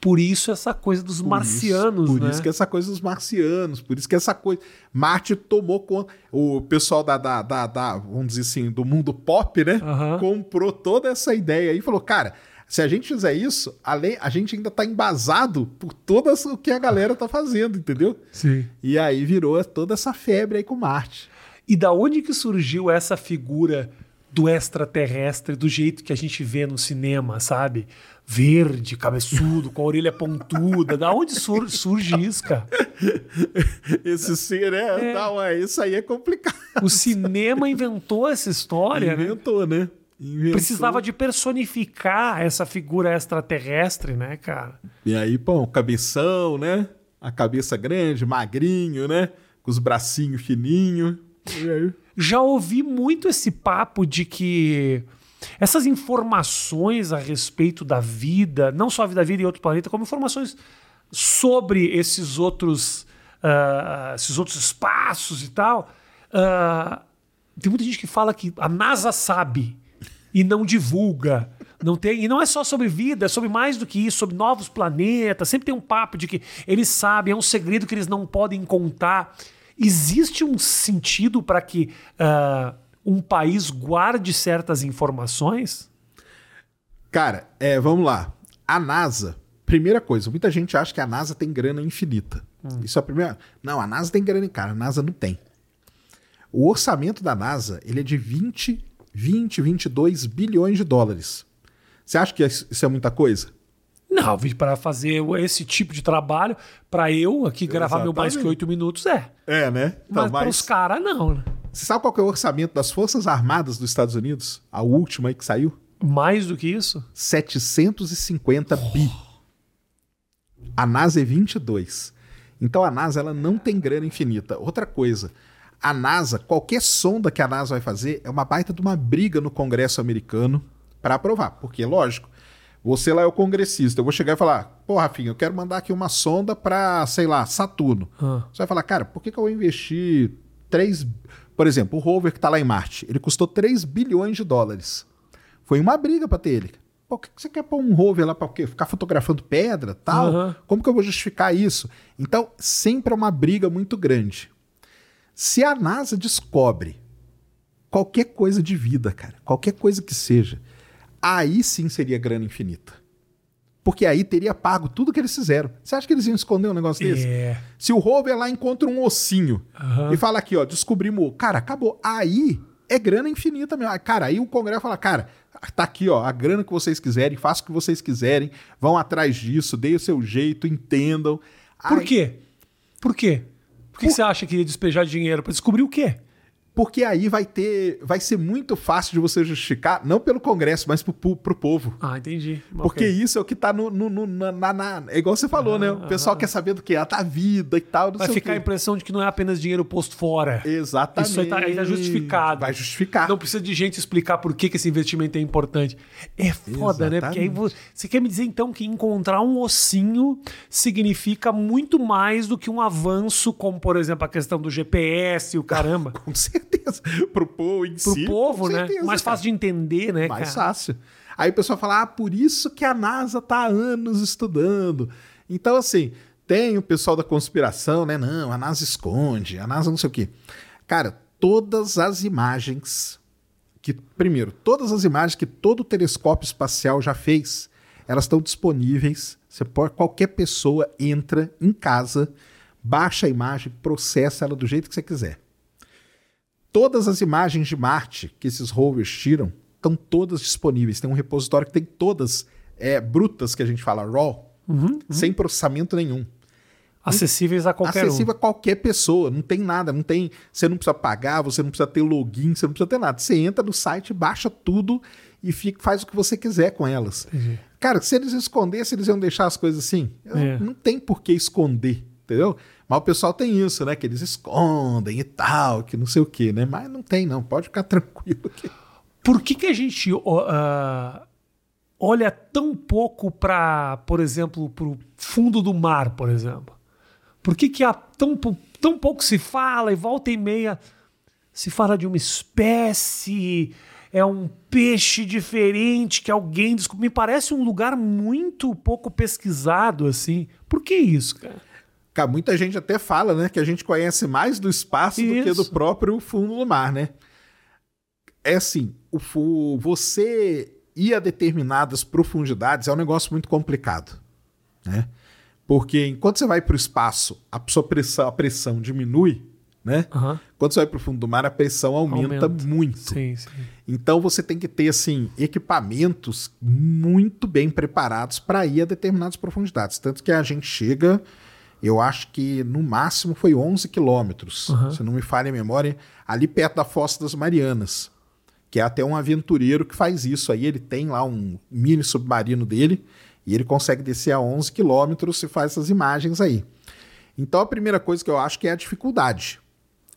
Por isso essa coisa dos Por marcianos, isso, Por né? isso que essa coisa dos marcianos, por isso que essa coisa. Marte tomou conta. O pessoal da, da, da, da, vamos dizer assim, do mundo pop, né? Comprou toda essa ideia aí e falou, cara. Se a gente fizer isso, além, a gente ainda tá embasado por tudo o que a galera tá fazendo, entendeu? Sim. E aí virou toda essa febre aí com Marte. E da onde que surgiu essa figura do extraterrestre do jeito que a gente vê no cinema, sabe? Verde, cabeçudo, com a orelha pontuda. Da onde sur- surge isso, cara? Esse ser é, É. Não, é, isso aí é complicado. O cinema inventou essa história, né? Inventou, né? Inventou. Precisava de personificar essa figura extraterrestre, né, cara? E aí, pô, cabeção, né? A cabeça grande, magrinho, né? Com os bracinhos fininhos. Já ouvi muito esse papo de que essas informações a respeito da vida, não só a vida, em outro planeta, como informações sobre esses outros, ah, esses outros espaços e tal. ah, tem muita gente que fala que a NASA sabe e não divulga. Não tem, e não é só sobre vida, é sobre mais do que isso, sobre novos planetas. Sempre tem um papo de que eles sabem, é um segredo que eles não podem contar. Existe um sentido para que ah, um país guarde certas informações? Cara, é, vamos lá. A NASA, primeira coisa, muita gente acha que a NASA tem grana infinita. Isso é a primeira. Não, a NASA tem grana, cara. A NASA não tem. O orçamento da NASA, ele é de 20, 20, 22 bilhões de dólares. Você acha que isso é muita coisa? Não, para fazer esse tipo de trabalho, para eu aqui gravar meu mais que Exatamente. oito minutos, é. É, né? Mas para os caras, não. né? Você sabe qual é o orçamento das Forças Armadas dos Estados Unidos? A última aí que saiu? Mais do que isso? 750 bi. A NASA é 22. Então a NASA ela não tem grana infinita. Outra coisa, a NASA, qualquer sonda que a NASA vai fazer é uma baita de uma briga no Congresso americano para aprovar. Porque, lógico, você lá é o congressista, eu vou chegar e falar, pô, Rafinha, eu quero mandar aqui uma sonda para, sei lá, Saturno. Ah. Você vai falar, cara, por que, que eu vou investir 3... Por exemplo, o rover que está lá em Marte, ele custou 3 bilhões de dólares. Foi uma briga para ter ele. Pô, o que você quer pôr um rover lá para quê? Ficar fotografando pedra tal? Aham. Como que eu vou justificar isso? Então, sempre é uma briga muito grande. Se a NASA descobre qualquer coisa de vida, cara, qualquer coisa que seja, aí sim seria grana infinita. Porque aí teria pago tudo que eles fizeram. Você acha que eles iam esconder um negócio desse? É. Se o rover lá encontra um ossinho Aham. e fala aqui, ó, descobrimos. Cara, acabou. Aí é grana infinita mesmo. Ah, Cara, aí o Congresso fala, cara, tá aqui, ó, a grana que vocês quiserem, façam o que vocês quiserem, vão atrás disso, deem o seu jeito, entendam. Por Aí- quê? Por quê? Por que Por- você acha que ia despejar dinheiro? Para descobrir o quê? Porque aí vai ter. Vai ser muito fácil de você justificar, não pelo Congresso, mas pro, pro, pro povo. Ah, entendi. Porque Ok. isso é o que tá no. no- no- na, na- na- é igual você falou, né? O pessoal quer saber do que? A tá vida e tal. Vai ficar a impressão de que não é apenas dinheiro posto fora. Exatamente. Isso aí tá, aí tá justificado. Vai justificar. Não precisa de gente explicar por que, que esse investimento é importante. É foda, né? Porque aí vo- você quer me dizer então que encontrar um ossinho significa muito mais do que um avanço, como por exemplo a questão do GPS e o caramba. Com certeza. Pro povo em Pro si. povo, com né? certeza, Mais cara. fácil de entender, né, Mais cara? fácil. Aí o pessoal fala, ah, por isso que a NASA tá há anos estudando. Então, assim, tem o pessoal da conspiração, né? Não, a NASA esconde, a NASA não sei o quê. Cara, todas as imagens que. Primeiro, todas as imagens que todo telescópio espacial já fez, elas estão disponíveis. Você pode, qualquer pessoa entra em casa, baixa a imagem, processa ela do jeito que você quiser. Todas as imagens de Marte que esses rovers tiram estão todas disponíveis. Tem um repositório que tem todas é, brutas, que a gente fala raw, sem processamento nenhum. Acessíveis a qualquer Acessível um. a qualquer pessoa, não tem nada, não tem. Você não precisa pagar, você não precisa ter login, você não precisa ter nada. Você entra no site, baixa tudo e fica, faz o que você quiser com elas. Cara, se eles escondessem, eles iam deixar as coisas assim. É. Não tem por que esconder, entendeu? Mas o pessoal tem isso, né? Que eles escondem e tal, que não sei o quê, né? Mas não tem, não. Pode ficar tranquilo. Que... Por que, que a gente ah, olha tão pouco para, por exemplo, para o fundo do mar, por exemplo? Por que, que há tão, tão pouco se fala e volta e meia se fala de uma espécie é um peixe diferente que alguém descobriu. Me parece um lugar muito pouco pesquisado, assim. Por que isso, cara? Cara, muita gente até fala, né, que a gente conhece mais do espaço do que do Isso. próprio fundo do mar, né? É assim, o, você ir a determinadas profundidades é um negócio muito complicado, né? Porque enquanto você vai para o espaço, a sua pressão, a pressão diminui, né? Aham. Quando você vai para o fundo do mar, a pressão aumenta, Aumenta. muito. Sim, sim. Então você tem que ter assim equipamentos muito bem preparados para ir a determinadas profundidades. Tanto que a gente chega, eu acho que no máximo foi 11 quilômetros, Uhum. se não me falha a memória, ali perto da Fossa das Marianas, que é até um aventureiro que faz isso. Aí ele tem lá um mini submarino dele e ele consegue descer a 11 quilômetros e faz essas imagens aí. Então a primeira coisa que eu acho que é a dificuldade.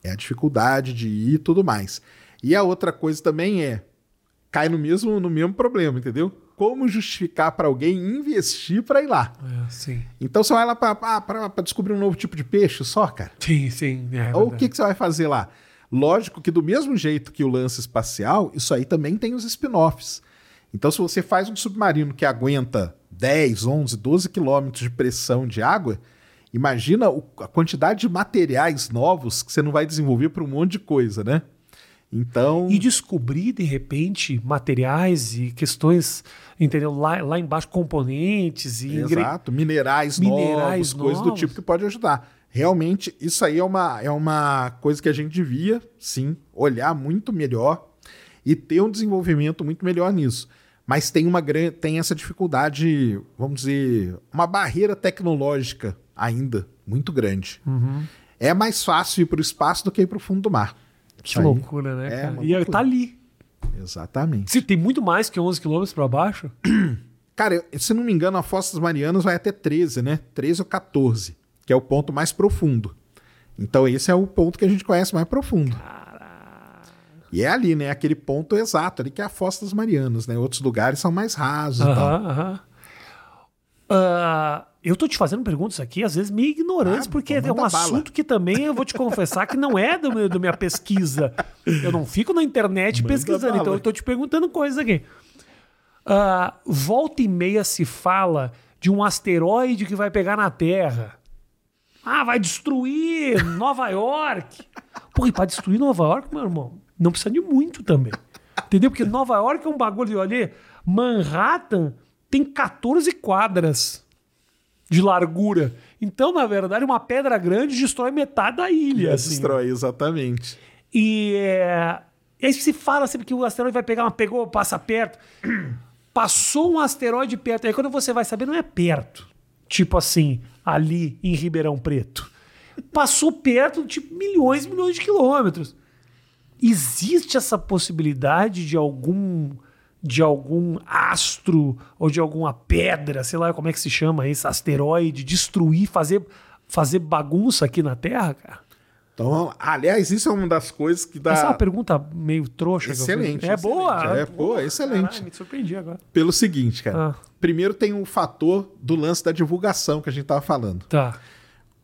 É a dificuldade de ir e tudo mais. E a outra coisa também é cai no mesmo no mesmo problema, entendeu? Como justificar para alguém investir para ir lá? É. Então você vai lá para descobrir um novo tipo de peixe só, cara? Sim, sim. É Ou o que, que você vai fazer lá? Lógico que do mesmo jeito que o lance espacial, isso aí também tem os spin-offs. Então se você faz um submarino que aguenta 10, 11, 12 quilômetros de pressão de água, imagina a quantidade de materiais novos que você não vai desenvolver para um monte de coisa, né? Então... E descobrir, de repente, materiais e questões, entendeu? Lá, lá embaixo, componentes e ingre- Exato, minerais, Minerais novos, coisas do novos. tipo que pode ajudar. Realmente, isso aí é uma, é uma coisa que a gente devia, sim, olhar muito melhor e ter um desenvolvimento muito melhor nisso. Mas tem uma tem essa dificuldade, vamos dizer, uma barreira tecnológica ainda muito grande. Uhum. É mais fácil ir para o espaço do que ir para o fundo do mar. Que aí. loucura, né, É, cara? E loucura. tá ali. Exatamente. Se tem muito mais que 11 quilômetros para baixo. Cara, se não me engano, a Fossa das Marianas vai até 13, né? 13 ou 14, que é o ponto mais profundo. Então esse é o ponto que a gente conhece mais profundo. E é ali, né? Aquele ponto exato, ali que é a Fossa das Marianas, né? Outros lugares são mais rasos e tal. Aham, aham. Ah, eu tô te fazendo perguntas aqui, às vezes meio ignorantes, Ah, porque é então um manda bala. assunto que também eu vou te confessar que não é do meu, da minha pesquisa. Eu não fico na internet Manda pesquisando, bala. então eu tô te perguntando coisas aqui. Ah, volta e meia se fala de um asteroide que vai pegar na Terra. Ah, vai destruir Nova York. Pô, e pra destruir Nova York, meu irmão, não precisa de muito também. Entendeu? Porque Nova York é um bagulho ali. Manhattan tem 14 quadras de largura. Então, na verdade, uma pedra grande destrói metade da ilha. assim. Destrói, exatamente. E, é, e aí se fala sempre que o asteroide vai pegar, mas pegou, passa perto. Passou um asteroide perto. Aí quando você vai saber, não é perto. Tipo assim, ali em Ribeirão Preto. Passou perto, tipo, milhões e milhões de quilômetros. Existe essa possibilidade de algum de algum astro ou de alguma pedra, sei lá como é que se chama esse asteroide, destruir, fazer, fazer bagunça aqui na Terra, cara? Então, aliás, isso é uma das coisas que dá. Essa é uma pergunta meio trouxa. Excelente, É excelente. boa. É, pô, excelente. Caralho, me surpreendi agora. Pelo seguinte, cara. Ah. Primeiro tem o fator do lance da divulgação que a gente tava falando. Tá.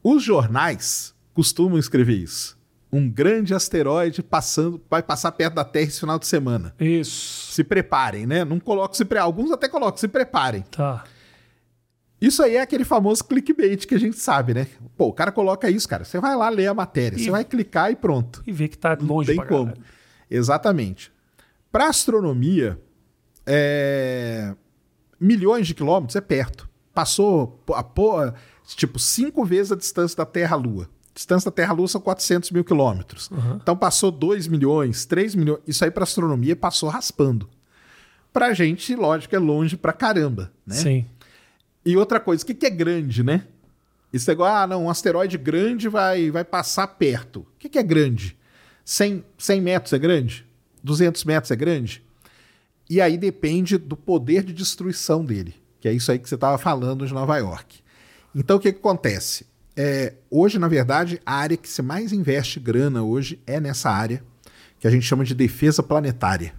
Os jornais costumam escrever isso. Um grande asteroide passando, vai passar perto da Terra esse final de semana. Isso. Se preparem, né? Não coloco se pre... Alguns até colocam, se preparem. Tá. Isso aí é aquele famoso clickbait que a gente sabe, né? Pô, o cara coloca isso, cara. Você vai lá ler a matéria, E- você vai clicar e pronto. E ver que tá longe Tem pra como. caralho. Exatamente. Para astronomia, é, milhões de quilômetros é perto. Passou a pô- tipo cinco vezes a distância da Terra à Lua. Distância da Terra à Lua são 400 mil quilômetros. Então passou 2 milhões, 3 milhões. Isso aí para astronomia passou raspando. Pra gente, lógico, é longe pra caramba, né? Sim. E outra coisa, o que, que é grande, né? Esse negócio, ah, não, um asteroide grande vai, vai passar perto. O que, que é grande? 100, 100 metros é grande? 200 metros é grande? E aí depende do poder de destruição dele, que é isso aí que você estava falando de Nova York. Então o que, que acontece? É, hoje, na verdade, a área que se mais investe grana hoje é nessa área que a gente chama de defesa planetária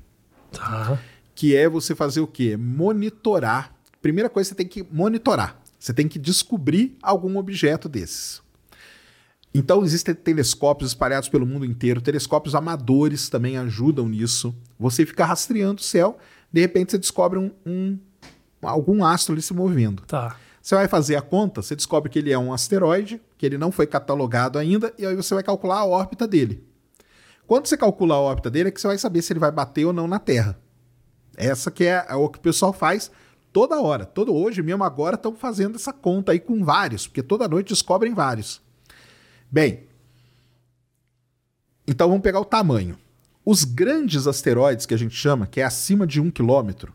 Tá. que é você fazer o quê? Monitorar. Primeira coisa, você tem que monitorar. Você tem que descobrir algum objeto desses. Então existem telescópios espalhados pelo mundo inteiro, telescópios amadores também ajudam nisso. Você fica rastreando o céu, de repente você descobre um, um algum astro ali se movendo. Tá. Você vai fazer a conta, você descobre que ele é um asteroide, que ele não foi catalogado ainda, e aí você vai calcular a órbita dele. Quando você calcula a órbita dele, é que você vai saber se ele vai bater ou não na Terra. Essa que é, é o que o pessoal faz toda hora. Todo hoje mesmo agora estão fazendo essa conta aí com vários, porque toda noite descobrem vários. Bem, então vamos pegar o tamanho. Os grandes asteroides que a gente chama, que é acima de um quilômetro,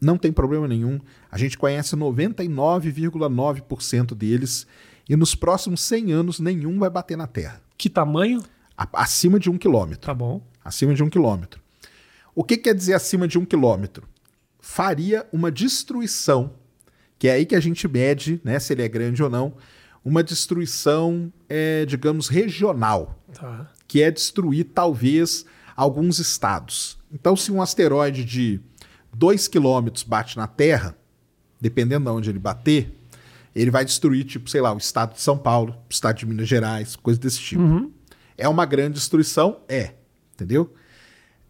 não tem problema nenhum. A gente conhece 99,9% deles e nos próximos 100 anos nenhum vai bater na Terra. Que tamanho? Acima de um quilômetro. Tá bom. Acima de um quilômetro. O que quer dizer acima de um quilômetro? Faria uma destruição, que é aí que a gente mede né, se ele é grande ou não, uma destruição, é, digamos, regional Tá. que é destruir talvez alguns estados. Então, se um asteroide de 2 quilômetros bate na Terra, dependendo de onde ele bater, ele vai destruir, tipo, sei lá, o estado de São Paulo, o estado de Minas Gerais, coisa desse tipo. É uma grande destruição? É. Entendeu?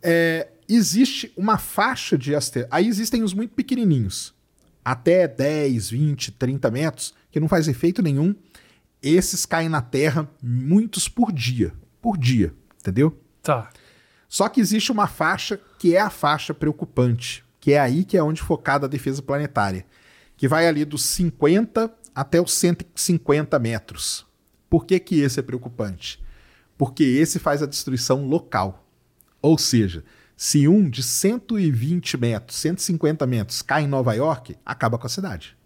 É, existe uma faixa de asteroides. Aí existem os muito pequenininhos, até 10, 20, 30 metros, que não faz efeito nenhum. Esses caem na Terra muitos por dia. Por dia, entendeu? Tá. Só que existe uma faixa que é a faixa preocupante, que é aí que é onde focada a defesa planetária, que vai ali dos 50 até os 150 metros. Por que, que esse é preocupante? Porque esse faz a destruição local. Ou seja, se um de 120 metros, 150 metros cai em Nova York, acaba com a cidade.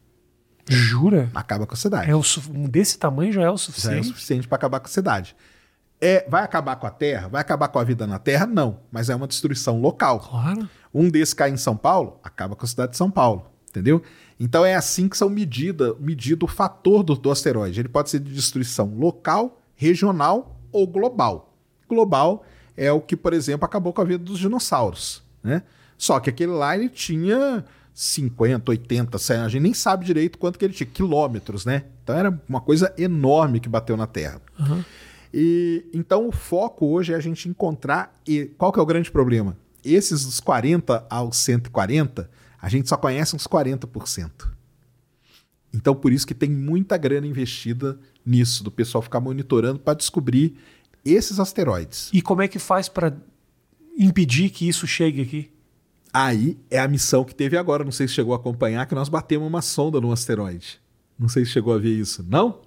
Jura? Acaba com a cidade. É o desse tamanho já é o Já é o suficiente? suficiente para acabar com a cidade. É, vai acabar com a Terra? Vai acabar com a vida na Terra? Não. Mas é uma destruição local. Claro. Um desses cai em São Paulo, acaba com a cidade de São Paulo. Entendeu? Então é assim que são medida, medido o fator do, do asteroide. Ele pode ser de destruição local, regional ou global. Global é o que, por exemplo, acabou com a vida dos dinossauros. Né? Só que aquele lá ele tinha 50, 80, 100, a gente nem sabe direito quanto que ele tinha, quilômetros, né? Então era uma coisa enorme que bateu na Terra. E então o foco hoje é a gente encontrar e qual que é o grande problema? Esses dos 40 aos 140, a gente só conhece uns 40%. Então por isso que tem muita grana investida nisso, do pessoal ficar monitorando para descobrir esses asteroides. E como é que faz pra impedir que isso chegue aqui? Aí é a missão que teve agora, não sei se chegou a acompanhar, que nós batemos uma sonda num asteroide. Não sei se chegou a ver isso. Não?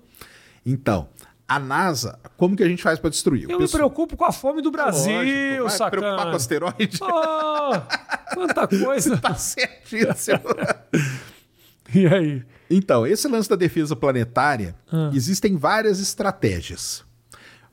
Então, a NASA, como que a gente faz para destruir? Eu me pessoal- preocupo com a fome do Brasil, Lógico, vai sacana. preocupar com asteroide? Oh, quanta coisa. tá certíssimo. E aí? Então, esse lance da defesa planetária, Ah. existem várias estratégias.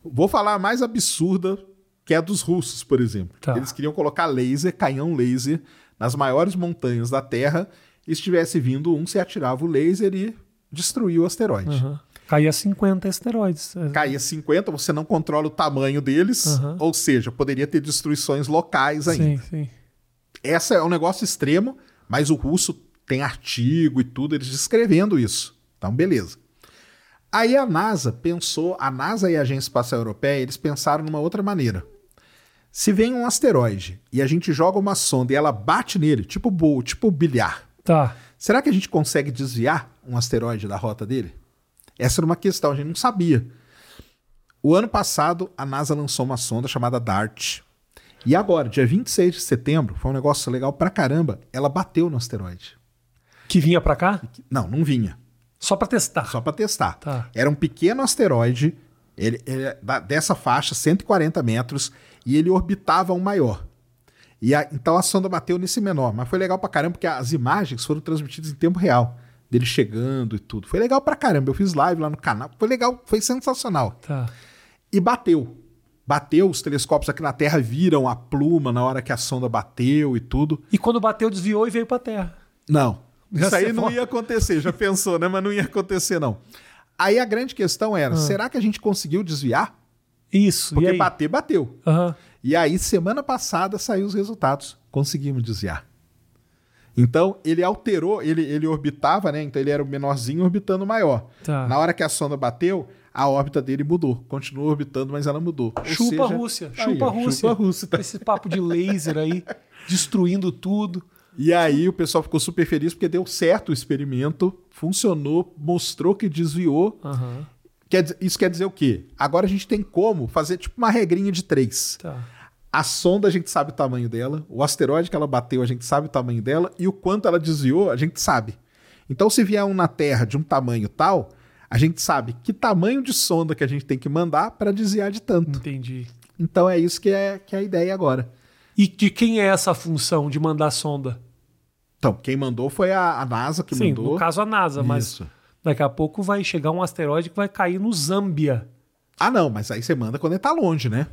Vou falar a mais absurda, que é a dos russos, por exemplo. Tá. Eles queriam colocar laser, canhão laser, nas maiores montanhas da Terra, e se tivesse vindo um, você atirava o laser e destruía o asteroide. Aham. Caía 50 asteroides. Caía 50, você não controla o tamanho deles, Aham. ou seja, poderia ter destruições locais ainda. Sim, sim. Essa é um negócio extremo, mas o russo tem artigo e tudo, eles descrevendo isso. Então, beleza. Aí a NASA pensou, a NASA e a Agência Espacial Europeia, eles pensaram numa outra maneira. Se vem um asteroide e a gente joga uma sonda e ela bate nele, tipo tipo bilhar, Tá. será que a gente consegue desviar um asteroide da rota dele? Essa era uma questão, a gente não sabia. O ano passado, a NASA lançou uma sonda chamada DART. E agora, dia 26 de setembro, foi um negócio legal pra caramba, ela bateu no asteroide. Que vinha pra cá? Não, não vinha. Só pra testar. Só pra testar. Tá. Era um pequeno asteroide, ele, ele dessa faixa, 140 metros, e ele orbitava um maior. E a- então a sonda bateu nesse menor, mas foi legal pra caramba, porque as imagens foram transmitidas em tempo real, dele chegando e tudo. Foi legal pra caramba. Eu fiz live lá no canal, foi legal, foi sensacional. Tá. E bateu. Bateu, os telescópios aqui na Terra viram a pluma na hora que a sonda bateu e tudo. E quando bateu, desviou e veio pra Terra. Não. Já Isso aí não ia acontecer, já pensou, né? Mas não ia acontecer, não. Aí a grande questão era: será que a gente conseguiu desviar? Isso. Porque bater, bateu. Aham. E aí, semana passada, saiu os resultados. Conseguimos desviar. Então, ele alterou, ele, ele orbitava, né? Então, ele era o menorzinho orbitando o maior. Tá. Na hora que a sonda bateu, a órbita dele mudou. Continua orbitando, mas ela mudou. Ou Chupa seja, a Rússia, aí, chupa a Rússia. Chupa a Rússia. tá? Esse papo de laser aí, destruindo tudo. E aí o pessoal ficou super feliz porque deu certo o experimento, funcionou, mostrou que desviou. Aham, Quer isso quer dizer o quê? Agora a gente tem como fazer tipo uma regrinha de três. tá. A sonda a gente sabe o tamanho dela, o asteroide que ela bateu a gente sabe o tamanho dela e o quanto ela desviou a gente sabe. Então se vier um na Terra de um tamanho tal, a gente sabe que tamanho de sonda que a gente tem que mandar para desviar de tanto. Entendi. Então é isso que é, que é a ideia agora. E de quem é essa função de mandar sonda? Então, quem mandou foi a, a NASA que Sim, mandou. no caso a NASA, mas Isso. daqui a pouco vai chegar um asteroide que vai cair no Zâmbia. Ah, não, mas aí você manda quando ele tá longe, né?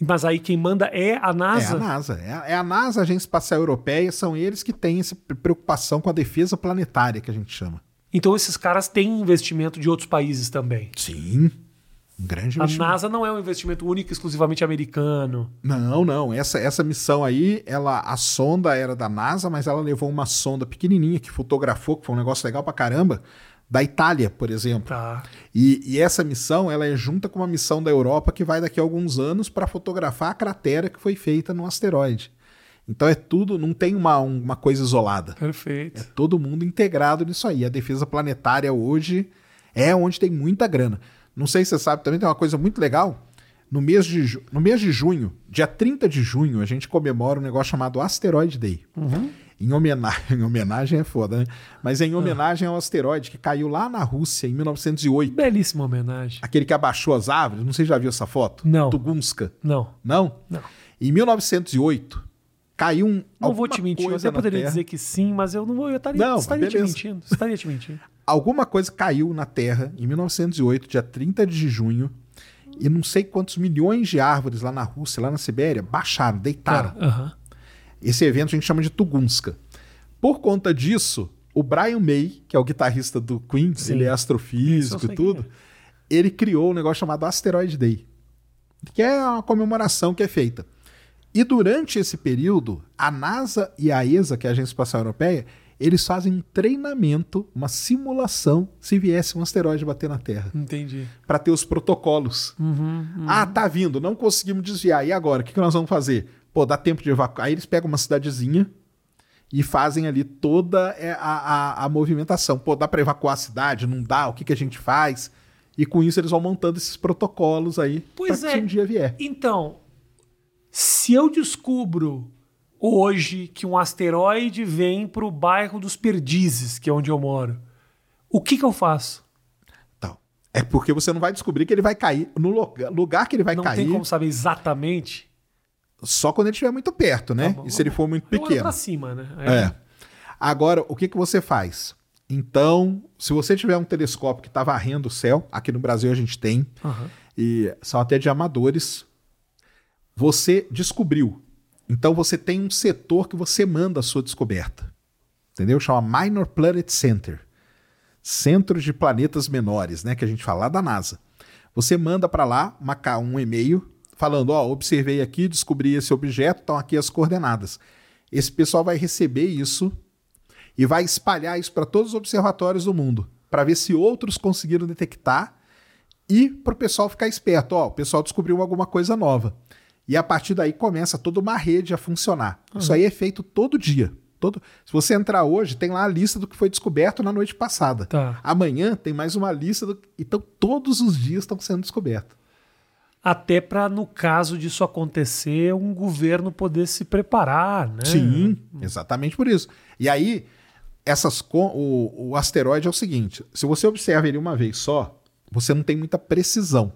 Mas aí quem manda é a É NASA? a NASA. É a, é a NASA, a Agência Espacial Europeia, são eles que têm essa pre- preocupação com a defesa planetária, que a gente chama. Então esses caras têm investimento de outros países também. Sim. Um grande A. NASA não é um investimento único, exclusivamente americano. Não, não. Essa, essa missão aí, ela, a sonda era da NASA, mas ela levou uma sonda pequenininha que fotografou, que foi um negócio legal pra caramba, da Itália, por exemplo. Tá. E, e essa missão, ela é junta com uma missão da Europa que vai daqui a alguns anos para fotografar a cratera que foi feita no asteroide. Então é tudo, não tem uma, uma coisa isolada. Perfeito. É todo mundo integrado nisso aí. A defesa planetária hoje é onde tem muita grana. Não sei se você sabe, também tem uma coisa muito legal. No mês de, no mês de junho, dia 30 de junho, a gente comemora um negócio chamado Asteroid Day. Em, homenagem, em homenagem é foda, né? Mas é em homenagem ao asteroide que caiu lá na Rússia em 1908. Belíssima homenagem. Aquele que abaixou as árvores. Não sei se já viu essa foto. Não. Tugunska. Não, Não? não. Em 1908, caiu um. Não vou te mentir. Eu até poderia Terra. dizer que sim, mas eu não vou. Eu estaria, Não, estaria te mentindo. Estaria te mentindo. alguma coisa caiu na Terra em 1908, dia 30 de junho, e não sei quantos milhões de árvores lá na Rússia, lá na Sibéria, baixaram, deitaram. Aham. Esse evento a gente chama de Tugunska. Por conta disso, o Brian May, que é o guitarrista do Queen, Sim. ele é astrofísico e tudo, quem ele criou um negócio chamado Asteroid Day, que é uma comemoração que é feita. E durante esse período, a NASA e a ESA, que é a Agência Espacial Europeia, eles fazem um treinamento, uma simulação, se viesse um asteroide bater na Terra, Entendi. para ter os protocolos. Uhum, Ah, tá vindo, não conseguimos desviar. E agora? O que, que nós vamos fazer? Pô, dá tempo de evacuar. Aí eles pegam uma cidadezinha e fazem ali toda é, a, a, a movimentação. Pô, dá para evacuar a cidade? Não dá? O que, que a gente faz? E com isso eles vão montando esses protocolos aí Pois pra é. que um dia vier. Então, se eu descubro hoje que um asteroide vem pro bairro dos Perdizes, que é onde eu moro, o que que eu faço? Então, é porque você não vai descobrir que ele vai cair no lugar, lugar que ele vai Não cair tem como saber exatamente. Só quando ele estiver muito perto, né? Tá e se ele for muito olho pequeno. pra cima, né? Aí- É. Agora, o que, que você faz? Então, se você tiver um telescópio que está varrendo o céu, aqui no Brasil a gente tem, Aham. e são até de amadores, você descobriu. Então você tem um setor que você manda a sua descoberta. Entendeu? Chama Minor Planet Center. Centro de planetas menores, né? Que a gente fala lá da NASA. Você manda para lá uma ca- um e-mail falando: Ó, observei aqui, descobri esse objeto, estão aqui as coordenadas. Esse pessoal vai receber isso e vai espalhar isso para todos os observatórios do mundo, para ver se outros conseguiram detectar e para o pessoal ficar esperto. Ó, o pessoal descobriu alguma coisa nova. E a partir daí começa toda uma rede a funcionar. Isso aí é feito todo dia. Todo... Se você entrar hoje, tem lá a lista do que foi descoberto na noite passada. Tá. Amanhã tem mais uma lista. Do... Então, todos os dias estão sendo descobertos. Até para, no caso disso acontecer, um governo poder se preparar, né? Sim, exatamente por isso. E aí, essas o, o asteroide é o seguinte: se você observa ele uma vez só, você não tem muita precisão.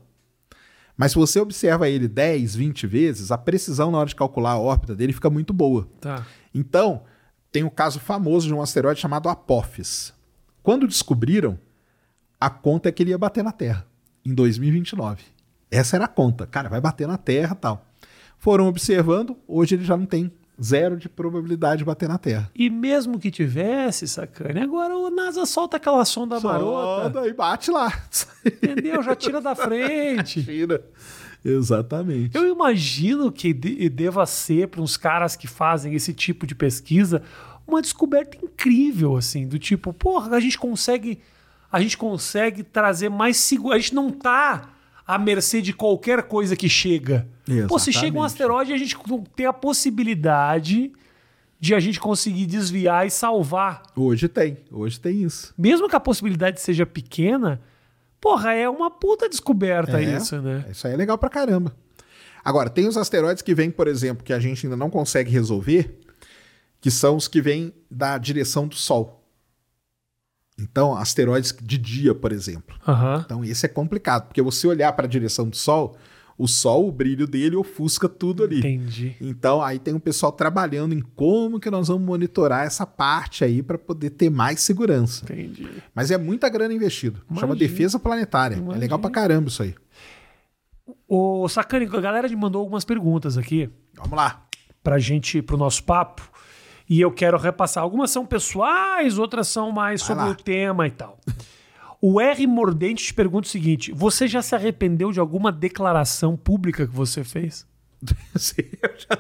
Mas se você observa ele 10, 20 vezes, a precisão na hora de calcular a órbita dele fica muito boa. Tá. Então, tem o caso famoso de um asteroide chamado Apophis. Quando descobriram, a conta é que ele ia bater na Terra em 2029. Essa era a conta. Cara, vai bater na Terra tal. Foram observando, hoje ele já não tem zero de probabilidade de bater na Terra. E mesmo que tivesse, sacane, agora o NASA solta aquela sonda marota, Solta e bate lá. entendeu? Já tira da frente. Tira. Exatamente. Eu imagino que de- deva ser para uns caras que fazem esse tipo de pesquisa uma descoberta incrível, assim, do tipo, porra, a gente consegue a gente consegue trazer mais segurança. A gente não tá à mercê de qualquer coisa que chega. Pô, se chega um asteroide, a gente tem a possibilidade de a gente conseguir desviar e salvar. Hoje tem, hoje tem isso. Mesmo que a possibilidade seja pequena, porra, é uma puta descoberta É. isso, né? Isso aí é legal pra caramba. Agora, tem os asteroides que vêm, por exemplo, que a gente ainda não consegue resolver, que são os que vêm da direção do Sol. Então, asteroides de dia, por exemplo. Aham. Então, esse é complicado, porque você olhar para a direção do Sol, o Sol, o brilho dele ofusca tudo ali. Entendi. Então, aí tem um pessoal trabalhando em como que nós vamos monitorar essa parte aí para poder ter mais segurança. Entendi. Mas é muita grana investido. Chama defesa planetária. É Imagina. legal pra caramba isso aí. Ô, Sacani, a galera me mandou algumas perguntas aqui Vamos lá. pra gente, pro nosso papo. E eu quero repassar. Algumas são pessoais, outras são mais Vai sobre lá. o tema e tal. O R Mordente te pergunta o seguinte: você já se arrependeu de alguma declaração pública que você fez? Sim, eu já-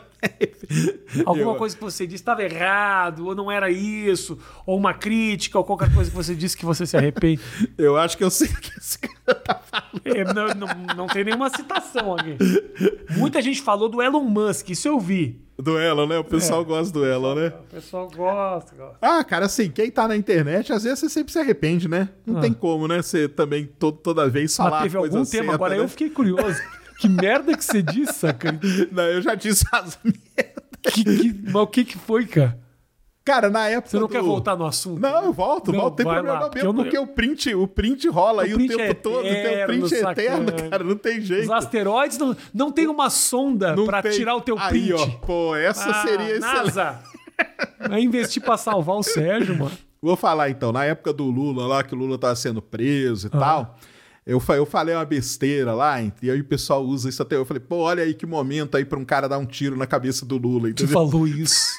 Alguma Eu- coisa que você disse estava errado, ou não era isso, ou uma crítica, ou qualquer coisa que você disse que você se arrepende. Eu acho que eu sei o que esse cara tá falando. É, não, não, não tem nenhuma citação aqui. Muita gente falou do Elon Musk, isso eu vi. Do Elon, né? O É. pessoal gosta do Elon, né? O pessoal gosta, gosta. Ah, cara, assim, quem tá na internet, às vezes você sempre se arrepende, né? Não tem como, né? Você também to- toda vez falar Ah. Mas teve coisa algum tema, certa, agora né? eu fiquei curioso. Que merda que você disse, saca? Não, eu já disse as merdas. Que, que, mas o que, que foi, cara? Cara, na época Você não do- quer voltar no assunto? Não, eu volto, Não, volto. Tem problema lá, porque eu porque o print, o print rola O aí print o tempo é todo. Tem o eterno, print é eterno, sacana. cara. Não tem jeito. Os asteroides não, não tem uma sonda Não pra tem- tirar o teu Aí, print. ó, pô, essa Ah, seria excelente. NASA. Vai investir pra salvar o Sérgio, mano. Vou falar então, na época do Lula lá, que o Lula tava sendo preso Ah. e tal, eu, eu falei uma besteira lá, e aí o pessoal usa isso até. Eu falei, pô, olha aí que momento aí pra um cara dar um tiro na cabeça do Lula, Tu entendeu? falou isso.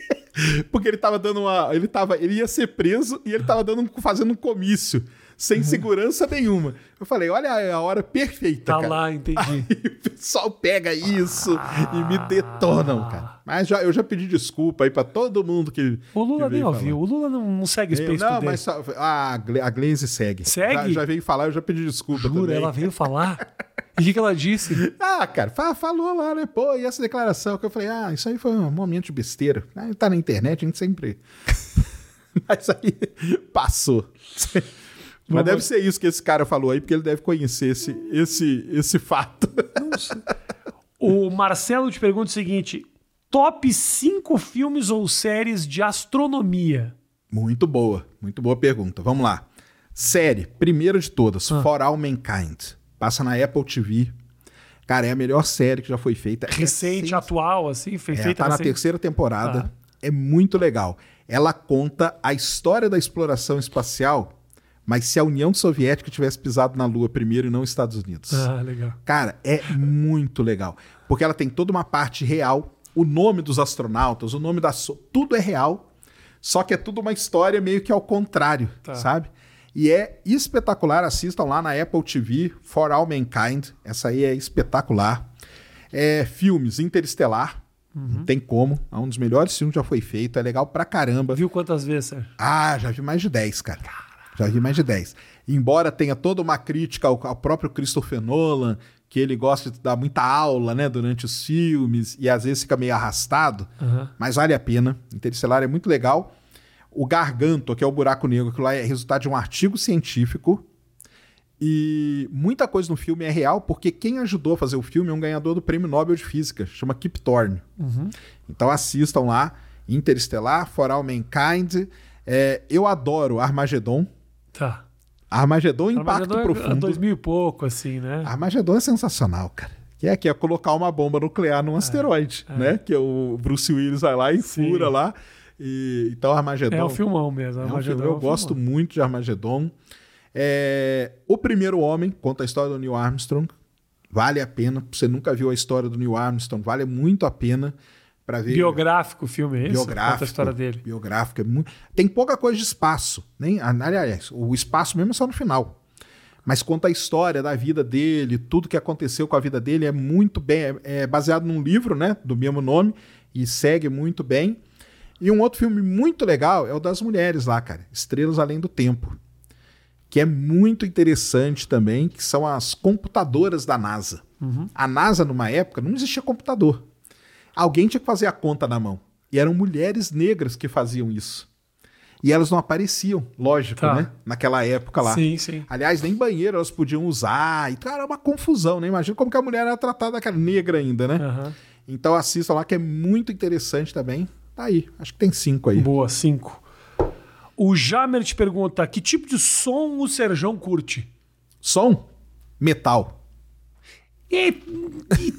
Porque ele tava dando uma. Ele, tava, ele ia ser preso e ele tava dando, fazendo um comício, sem segurança nenhuma. Eu falei, olha é a hora perfeita. Uhum. Tá cara. lá, entendi. Aí o pessoal pega isso e me detonam, cara. Mas já, eu já pedi desculpa aí pra todo mundo que. O Lula que nem ouviu. O Lula não, não segue o. Space Eu, não, mas só- a, a Glaze segue. Segue? Já, já veio falar, eu já pedi desculpa Jura, também. ela veio falar? E o que, que ela disse? Ah, cara, fa- falou lá, né? Pô, e essa declaração que eu falei, ah, isso aí foi um momento de besteira. Ah, tá na internet, a gente sempre. Mas aí passou. Mas deve ser isso que esse cara falou aí, porque ele deve conhecer esse, esse, esse fato. O Marcelo te pergunta o seguinte: top 5 filmes ou séries de astronomia. Muito boa, muito boa pergunta. Vamos lá. Série, primeiro de todas, Ah. For All Mankind. Passa na Apple TV. Cara, é a melhor série que já foi feita. É Recente, atual, assim, foi É, feita tá na recente. terceira temporada. Tá. É muito legal. Ela conta a história da exploração espacial, mas se a União Soviética tivesse pisado na Lua primeiro e não os Estados Unidos. Ah, legal. Cara, é muito legal. Porque ela tem toda uma parte real, o nome dos astronautas, o nome da. so- Tudo é real, só que é tudo uma história meio que ao contrário, Tá. sabe? E é espetacular. Assistam lá na Apple TV, For All Mankind. Essa aí é espetacular. É, filmes, Interestelar. Uhum. Não tem como. É um dos melhores filmes que já foi feito. É legal pra caramba. Viu quantas vezes, Sérgio? Ah, já vi mais de 10, cara. Já vi mais de 10. Embora tenha toda uma crítica ao, ao próprio Christopher Nolan, que ele gosta de dar muita aula, né, durante os filmes e às vezes fica meio arrastado, Aham. mas vale a pena. Interestelar é muito legal. O Garganto, que é o buraco negro, que lá é resultado de um artigo científico. E muita coisa no filme é real, porque quem ajudou a fazer o filme é um ganhador do Prêmio Nobel de Física, chama Kip Thorne. Então assistam lá, Interestelar, For All Mankind. É, eu adoro Armagedon. Tá. Armagedon Impacto Armagedon é Profundo. 2000 e pouco, assim, né? Armagedon é sensacional, cara. Que é que é colocar uma bomba nuclear num asteroide, né? Que o Bruce Willis vai lá e Sim. fura lá. E, então Armagedon É um filmão mesmo. é um filme, é eu um gosto filmão. muito de Armagedon. É, o Primeiro Homem conta a história do Neil Armstrong. Vale a pena. Você nunca viu a história do Neil Armstrong, vale muito a pena para ver. Biográfico o filme, é esse? biográfico. Conta a história dele. Biográfico é muito. Tem pouca coisa de espaço, nem aliás, o espaço mesmo é só no final. Mas conta a história da vida dele, tudo que aconteceu com a vida dele é muito bem, é, é baseado num livro, né, do mesmo nome e segue muito bem. E um outro filme muito legal é o das mulheres lá, cara, Estrelas Além do Tempo, que é muito interessante também, que são as computadoras da NASA. Uhum. A NASA, numa época, não existia computador. Alguém tinha que fazer a conta na mão. E eram mulheres negras que faziam isso. E elas não apareciam, lógico, Tá. né? Naquela época lá. Sim, sim. Aliás, nem banheiro elas podiam usar. E, cara, era uma confusão, né? Imagina como que a mulher era tratada, aquela negra ainda, né? Aham. Então assistam lá, que é muito interessante também. Tá aí. Acho que tem cinco aí. Boa, cinco. O Jamer te pergunta: que tipo de som o Serjão curte? Som? Metal. E,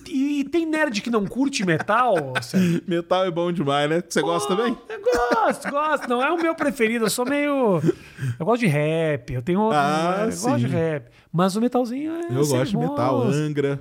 e- e tem nerd que não curte metal? Sérgio? Metal é bom demais, né? Você gosta também? Eu gosto, gosto. Não é o meu preferido. Eu sou meio. Eu gosto de rap. Eu tenho. Ah, eu gosto de sim. rap. Mas o metalzinho é. Eu gosto de metal, Angra.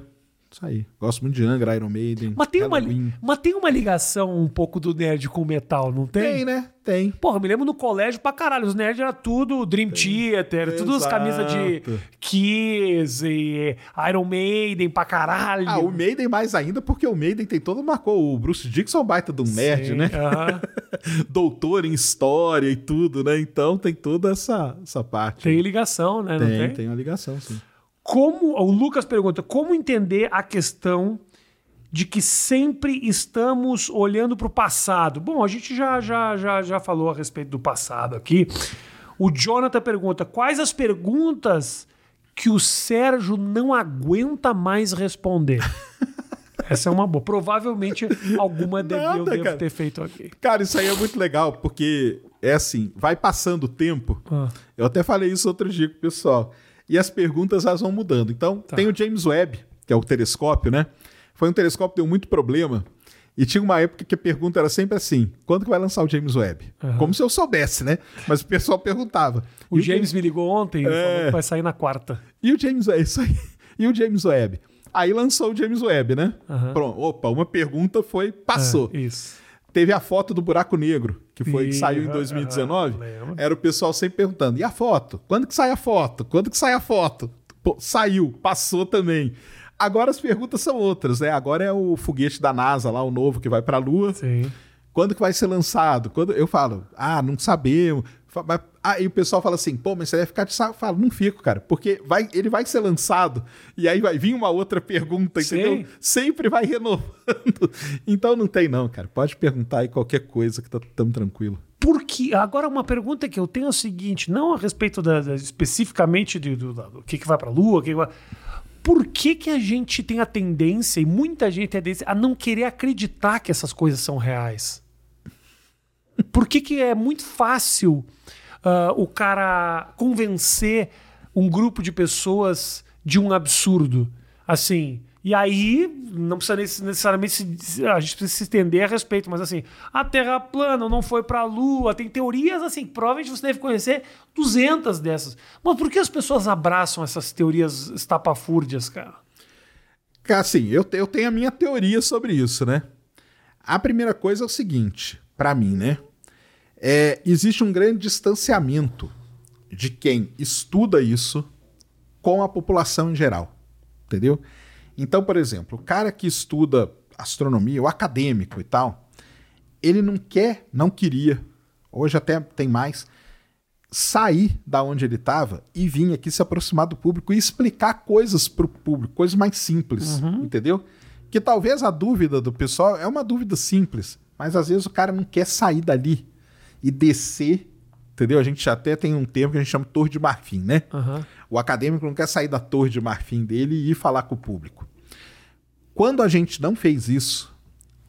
Isso aí. Gosto muito de Angra, Iron Maiden. Mas tem, uma, mas tem uma ligação um pouco do nerd com o metal, não tem? Tem, né? Tem. Porra, me lembro no colégio pra caralho. Os nerds era tudo Dream Theater, tudo as Exato. camisas de Kiss e Iron Maiden pra caralho. Ah, o Maiden mais ainda, porque o Maiden tem todo marcou. O Bruce Dixon é baita um nerd, Sim, né? aham. Doutor em história e tudo, né? Então tem toda essa, essa parte. Tem ligação, né? Tem, tem? tem uma ligação, sim. Como o Lucas pergunta, como entender a questão de que sempre estamos olhando para o passado? Bom, a gente já, já, já, já falou a respeito do passado aqui. O Jonathan pergunta: quais as perguntas que o Sérgio não aguenta mais responder? Essa é uma boa. Provavelmente alguma deve, eu Nada, devo cara. ter feito aqui. Cara, isso aí é muito legal, porque é assim, vai passando o tempo. Ah. Eu até falei isso outro dia com o pessoal. E as perguntas elas vão mudando. Então, Tá. tem o James Webb, que é o telescópio, né? Foi um telescópio que deu muito problema. E tinha uma época que a pergunta era sempre assim: quando que vai lançar o James Webb? Como se eu soubesse, né? Mas o pessoal perguntava. O E James me ligou ontem e É. falou que vai sair na quarta. E o James Webb, isso aí. E o James Webb? Aí lançou o James Webb, né? Aham. Pronto. Opa, uma pergunta foi, passou. É, isso. Teve a foto do buraco negro, que foi que saiu em aham, 2019. lembro. Era o pessoal sempre perguntando: e a foto? Quando que sai a foto? Quando que sai a foto? Pô, saiu, passou também. Agora as perguntas são outras, né? Agora é o foguete da NASA lá, o novo que vai para a Lua. Sim. Quando que vai ser lançado? Quando eu falo, ah, não sabemos. Aí o pessoal fala assim, pô, mas você deve ficar de saco. Eu falo, não fico, cara, porque vai, ele vai ser lançado e aí vai vir uma outra pergunta, Sim. entendeu? Sempre vai renovando. Então não tem não, cara. Pode perguntar aí qualquer coisa que tá tão tranquilo. Porque agora uma pergunta que eu tenho é o seguinte, não a respeito da, da- especificamente de- do, da- do que, que vai para a Lua, o que, que vai... por que, que a gente tem a tendência, e muita gente tem a tendência, a não querer acreditar que essas coisas são reais? Por que, que é muito fácil ah, o cara convencer um grupo de pessoas de um absurdo? Assim, e aí não precisa nece- necessariamente a gente precisa se estender a respeito, mas assim, a Terra plana não foi para a Lua, tem teorias assim, provavelmente você deve conhecer 200 dessas. Mas por que as pessoas abraçam essas teorias estapafúrdias, cara? Cara, Assim, eu, eu tenho a minha teoria sobre isso, né? A primeira coisa é o seguinte, pra mim, né? É, existe um grande distanciamento de quem estuda isso com a população em geral, entendeu? Então, por exemplo, o cara que estuda astronomia, o acadêmico e tal, ele não quer, não queria, hoje até tem mais, sair da onde ele estava e vir aqui se aproximar do público e explicar coisas para o público, coisas mais simples, entendeu? Que talvez a dúvida do pessoal é uma dúvida simples, mas às vezes o cara não quer sair dali e descer, entendeu? A gente até tem um termo que a gente chama torre de marfim, né? Aham. O acadêmico não quer sair da torre de marfim dele e ir falar com o público. Quando a gente não fez isso,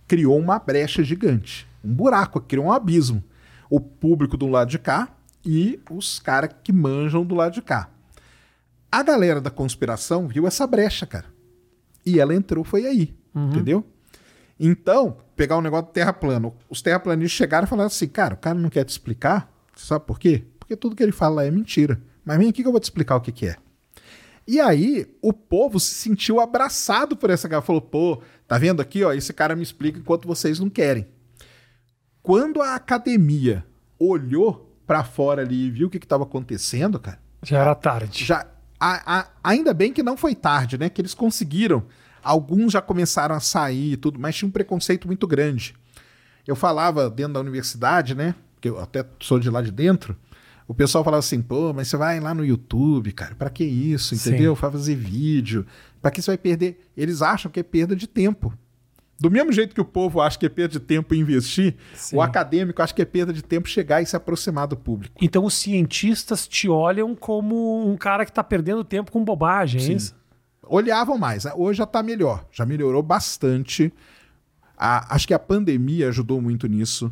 criou uma brecha gigante, um buraco, criou um abismo. O público do lado de cá e os caras que manjam do lado de cá. A galera da conspiração viu essa brecha, cara. E ela entrou, foi aí, entendeu? Então, pegar o negócio do terra plano. Os terraplanistas chegaram e falaram assim, cara, o cara não quer te explicar, sabe por quê? Porque tudo que ele fala lá é mentira. Mas vem aqui que eu vou te explicar o que, que é. E aí, o povo se sentiu abraçado por essa galera. Falou, pô, tá vendo aqui, ó, esse cara me explica enquanto vocês não querem. Quando a academia olhou pra fora ali e viu o que estava acontecendo, cara, Já era tarde. já a- a- ainda bem que não foi tarde, né? Que eles conseguiram. Alguns já começaram a sair e tudo, mas tinha um preconceito muito grande. Eu falava dentro da universidade, né? Que eu até sou de lá de dentro. O pessoal falava assim, pô, mas você vai lá no YouTube, cara, para que isso, entendeu? Vai fazer vídeo, para que você vai perder? Eles acham que é perda de tempo. Do mesmo jeito que o povo acha que é perda de tempo investir, Sim. o acadêmico acha que é perda de tempo chegar e se aproximar do público. Então os cientistas te olham como um cara que está perdendo tempo com bobagem, é Sim. é isso? Olhavam mais. Hoje já está melhor, já melhorou bastante. A, acho que a pandemia ajudou muito nisso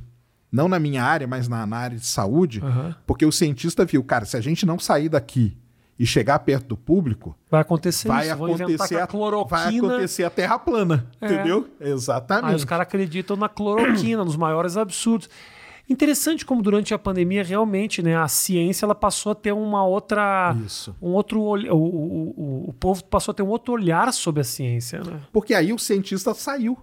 não na minha área, mas na, na área de saúde, uhum. porque o cientista viu, cara, se a gente não sair daqui e chegar perto do público, vai acontecer vai isso, acontecer a, cloroquina, vai acontecer a terra plana, é. entendeu? Exatamente. Aí os caras acreditam na cloroquina, nos maiores absurdos. Interessante como durante a pandemia realmente, né, a ciência ela passou a ter uma outra, Isso. um outro o, o, o, o povo passou a ter um outro olhar sobre a ciência, né? Porque aí o cientista saiu.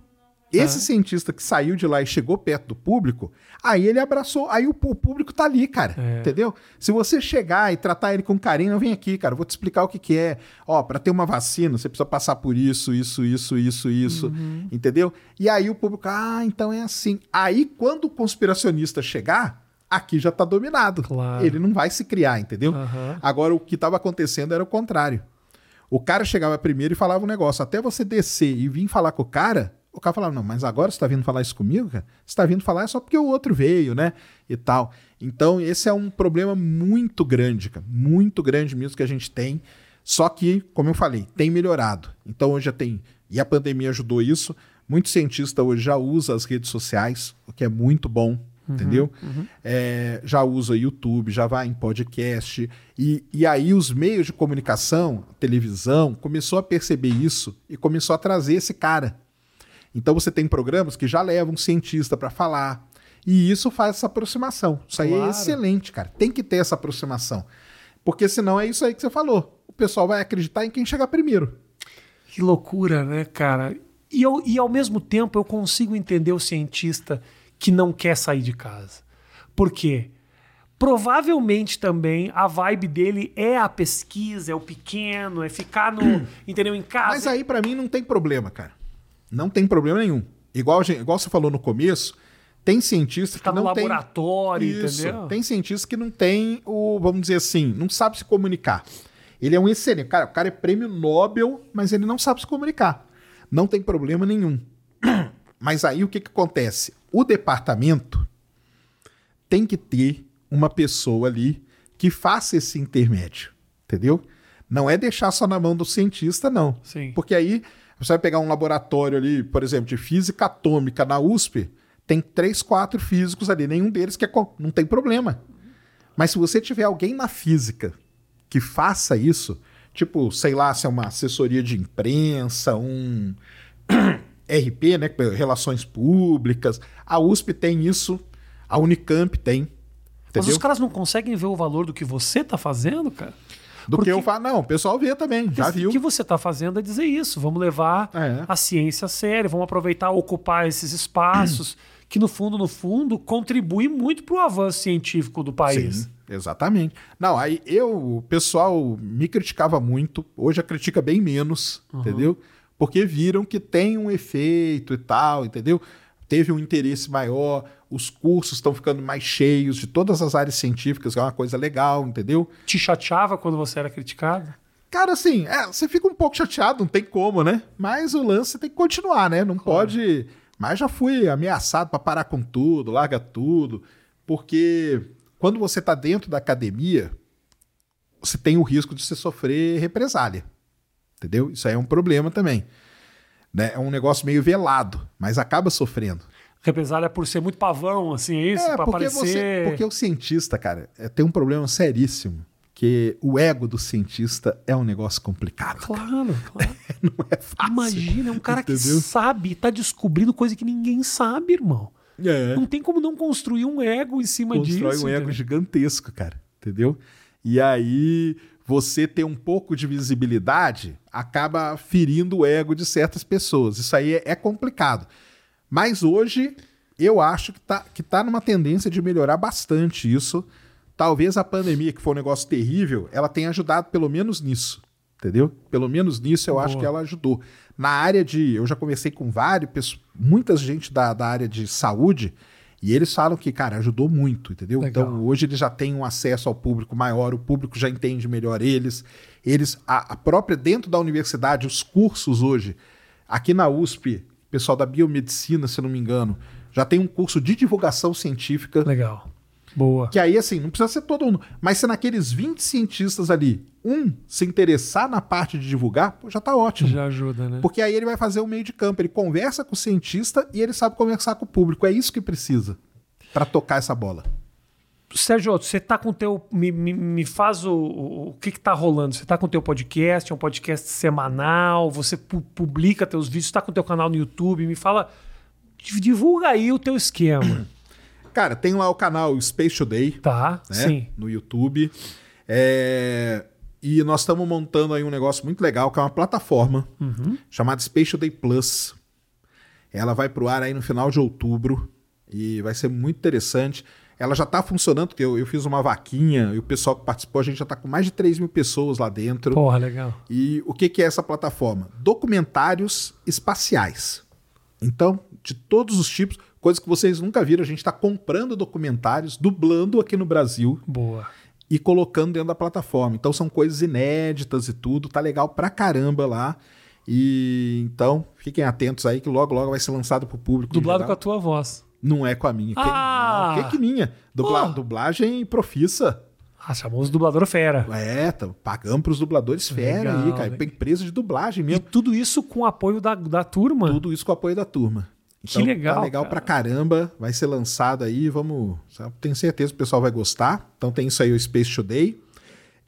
Esse cientista que saiu de lá e chegou perto do público, aí ele abraçou, aí o, o público tá ali, cara. É. Entendeu? Se você chegar e tratar ele com carinho, vem aqui, cara, vou te explicar o que, que é. Ó, para ter uma vacina, você precisa passar por isso, isso, isso, isso, isso. Uhum. Entendeu? E aí o público, ah, então é assim. Aí quando o conspiracionista chegar, aqui já tá dominado. Claro. Ele não vai se criar, entendeu? Uhum. Agora o que estava acontecendo era o contrário. O cara chegava primeiro e falava um negócio. Até você descer e vir falar com o cara, o cara falava, não, mas agora você está vindo falar isso comigo, cara? Você está vindo falar só porque o outro veio, né? E tal. Então, esse é um problema muito grande, cara. Muito grande mesmo que a gente tem. Só que, como eu falei, tem melhorado. Então, hoje já tem. E a pandemia ajudou isso. Muito cientista hoje já usa as redes sociais, o que é muito bom, uhum, entendeu? Uhum. É, já usa YouTube, já vai em podcast. E, e aí os meios de comunicação, televisão, começou a perceber isso e começou a trazer esse cara então você tem programas que já levam um cientista para falar. E isso faz essa aproximação. Isso claro. aí é excelente, cara. Tem que ter essa aproximação. Porque senão é isso aí que você falou. O pessoal vai acreditar em quem chegar primeiro. Que loucura, né, cara? E, eu, e ao mesmo tempo eu consigo entender o cientista que não quer sair de casa. Por quê? Provavelmente também a vibe dele é a pesquisa, é o pequeno, é ficar no, entendeu, em casa. Mas aí para mim não tem problema, cara. Não tem problema nenhum. Igual, igual você falou no começo, tem cientistas que não tem laboratório, Isso. entendeu? Tem cientistas que não tem o, vamos dizer assim, não sabe se comunicar. Ele é um excelente, cara, o cara é prêmio Nobel, mas ele não sabe se comunicar. Não tem problema nenhum. Mas aí o que, que acontece? O departamento tem que ter uma pessoa ali que faça esse intermédio, entendeu? Não é deixar só na mão do cientista, não. Sim. Porque aí você vai pegar um laboratório ali, por exemplo, de física atômica na USP, tem três, quatro físicos ali, nenhum deles quer. Não tem problema. Mas se você tiver alguém na física que faça isso, tipo, sei lá, se é uma assessoria de imprensa, um RP, né, relações públicas, a USP tem isso, a Unicamp tem. Entendeu? Mas os caras não conseguem ver o valor do que você está fazendo, cara? Do Porque, que eu falo, não, o pessoal vê também, já viu. O que você está fazendo é dizer isso. Vamos levar é. a ciência a sério, vamos aproveitar, ocupar esses espaços que, no fundo, no fundo, contribuem muito para o avanço científico do país. Sim, exatamente. Não, aí eu, o pessoal me criticava muito, hoje a critica bem menos, uhum. entendeu? Porque viram que tem um efeito e tal, entendeu? Teve um interesse maior, os cursos estão ficando mais cheios de todas as áreas científicas, que é uma coisa legal, entendeu? Te chateava quando você era criticado? Cara, assim, é, você fica um pouco chateado, não tem como, né? Mas o lance tem que continuar, né? Não claro. pode. Mas já fui ameaçado para parar com tudo, larga tudo, porque quando você está dentro da academia, você tem o risco de você sofrer represália. Entendeu? Isso aí é um problema também. Né? É um negócio meio velado, mas acaba sofrendo. Represália por ser muito pavão, assim, é isso? É, pra porque, aparecer... você, porque o cientista, cara, é, tem um problema seríssimo. Que o ego do cientista é um negócio complicado. Claro, claro. Não é fácil. Imagina, é um cara entendeu? que sabe, tá descobrindo coisa que ninguém sabe, irmão. É. Não tem como não construir um ego em cima Constrói disso. Constrói um ego gigantesco, cara. Entendeu? E aí você ter um pouco de visibilidade acaba ferindo o ego de certas pessoas. Isso aí é, é complicado. Mas hoje eu acho que está que tá numa tendência de melhorar bastante isso. Talvez a pandemia, que foi um negócio terrível, ela tenha ajudado pelo menos nisso. Entendeu? Pelo menos nisso eu Boa. acho que ela ajudou. Na área de. Eu já conversei com vários, muita gente da, da área de saúde, E eles falam que, cara, ajudou muito, entendeu? Legal. Então, hoje eles já têm um acesso ao público maior, o público já entende melhor eles. Eles, a, a própria, dentro da universidade, os cursos hoje, aqui na USP, pessoal da biomedicina, se não me engano, já tem um curso de divulgação científica. Legal. Boa. Que aí, assim, não precisa ser todo mundo. Mas se naqueles 20 cientistas ali, um se interessar na parte de divulgar, pô, já tá ótimo. Já ajuda, né? Porque aí ele vai fazer o meio de campo. Ele conversa com o cientista e ele sabe conversar com o público. É isso que precisa para tocar essa bola. Sérgio, você tá com o teu. Me, me, me faz o, o. O que que tá rolando? Você tá com o teu podcast, é um podcast semanal, você pu- publica teus vídeos, tá com o teu canal no YouTube, me fala. Divulga aí o teu esquema. Cara, tem lá o canal Space Today, Tá? né? Sim. No YouTube. É, E nós estamos montando aí um negócio muito legal, que é uma plataforma Uhum. chamada Space Day Plus. Ela vai pro ar aí no final de outubro e vai ser muito interessante. Ela já está funcionando, porque eu, eu fiz uma vaquinha e o pessoal que participou, a gente já está com mais de 3 mil pessoas lá dentro. Porra, legal. E o que, que é essa plataforma? Documentários espaciais. Então, de todos os tipos, coisas que vocês nunca viram, a gente está comprando documentários, dublando aqui no Brasil Boa. e colocando dentro da plataforma. Então são coisas inéditas e tudo, tá legal pra caramba lá. E então, fiquem atentos aí que logo logo vai ser lançado pro público. Dublado com a tua voz. Não é com a minha. Ah! Que, que, que minha? Dubla- Oh! Dublagem profissa. Ah, chamou os dublador fera. É, tá, pagamos pros dubladores fera Legal, aí, cara. empresa de dublagem E mesmo. tudo isso com o apoio da, da turma. Tudo isso com o apoio da turma. Que legal, Tá legal cara. pra caramba. Vai ser lançado aí. Vamos. Tenho certeza que o pessoal vai gostar. Então tem isso aí, o Space Today.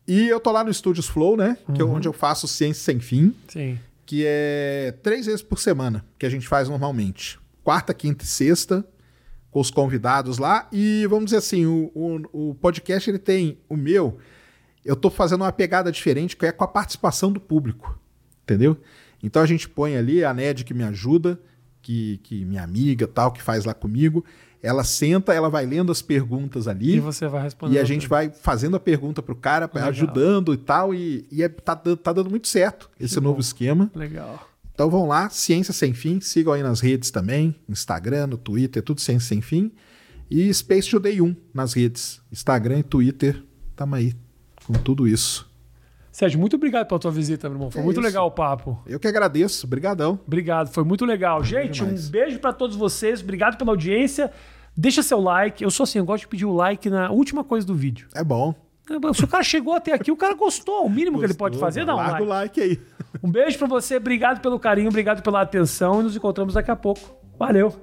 E eu tô lá no Studios Flow, né? Que Uhum. é onde eu faço Ciência Sem Fim, Sim. que é três vezes por semana, que a gente faz normalmente. Quarta, quinta e sexta, com os convidados lá. E vamos dizer assim, o, o, o podcast ele tem o meu. Eu tô fazendo uma pegada diferente, que é com a participação do público. Entendeu? Então a gente põe ali a Ned que me ajuda, que, que minha amiga tal, que faz lá comigo. Ela senta, ela vai lendo as perguntas ali. E você vai responder. E a gente vai fazendo a pergunta pro cara, Legal. ajudando e tal, e, e é- tá, tá dando muito certo esse Que novo bom. esquema. Legal. Então vão lá, Ciência Sem Fim, sigam aí nas redes também, Instagram, no Twitter, tudo Ciência Sem Fim. E Space Today 1 nas redes, Instagram e Twitter, tamo aí com tudo isso. Sérgio, muito obrigado pela tua visita, meu irmão. Foi É muito isso. legal o papo. Eu que agradeço, brigadão. Obrigado, foi muito legal. Gente, um beijo pra todos vocês. Obrigado pela audiência. Deixa seu like. Eu sou assim, eu gosto de pedir o like na última coisa do vídeo. É bom. Se o cara chegou até aqui, o cara gostou. O mínimo que ele pode fazer é dar um Larga o like. like aí. Um beijo pra você, obrigado pelo carinho, obrigado pela atenção e nos encontramos daqui a pouco. Valeu!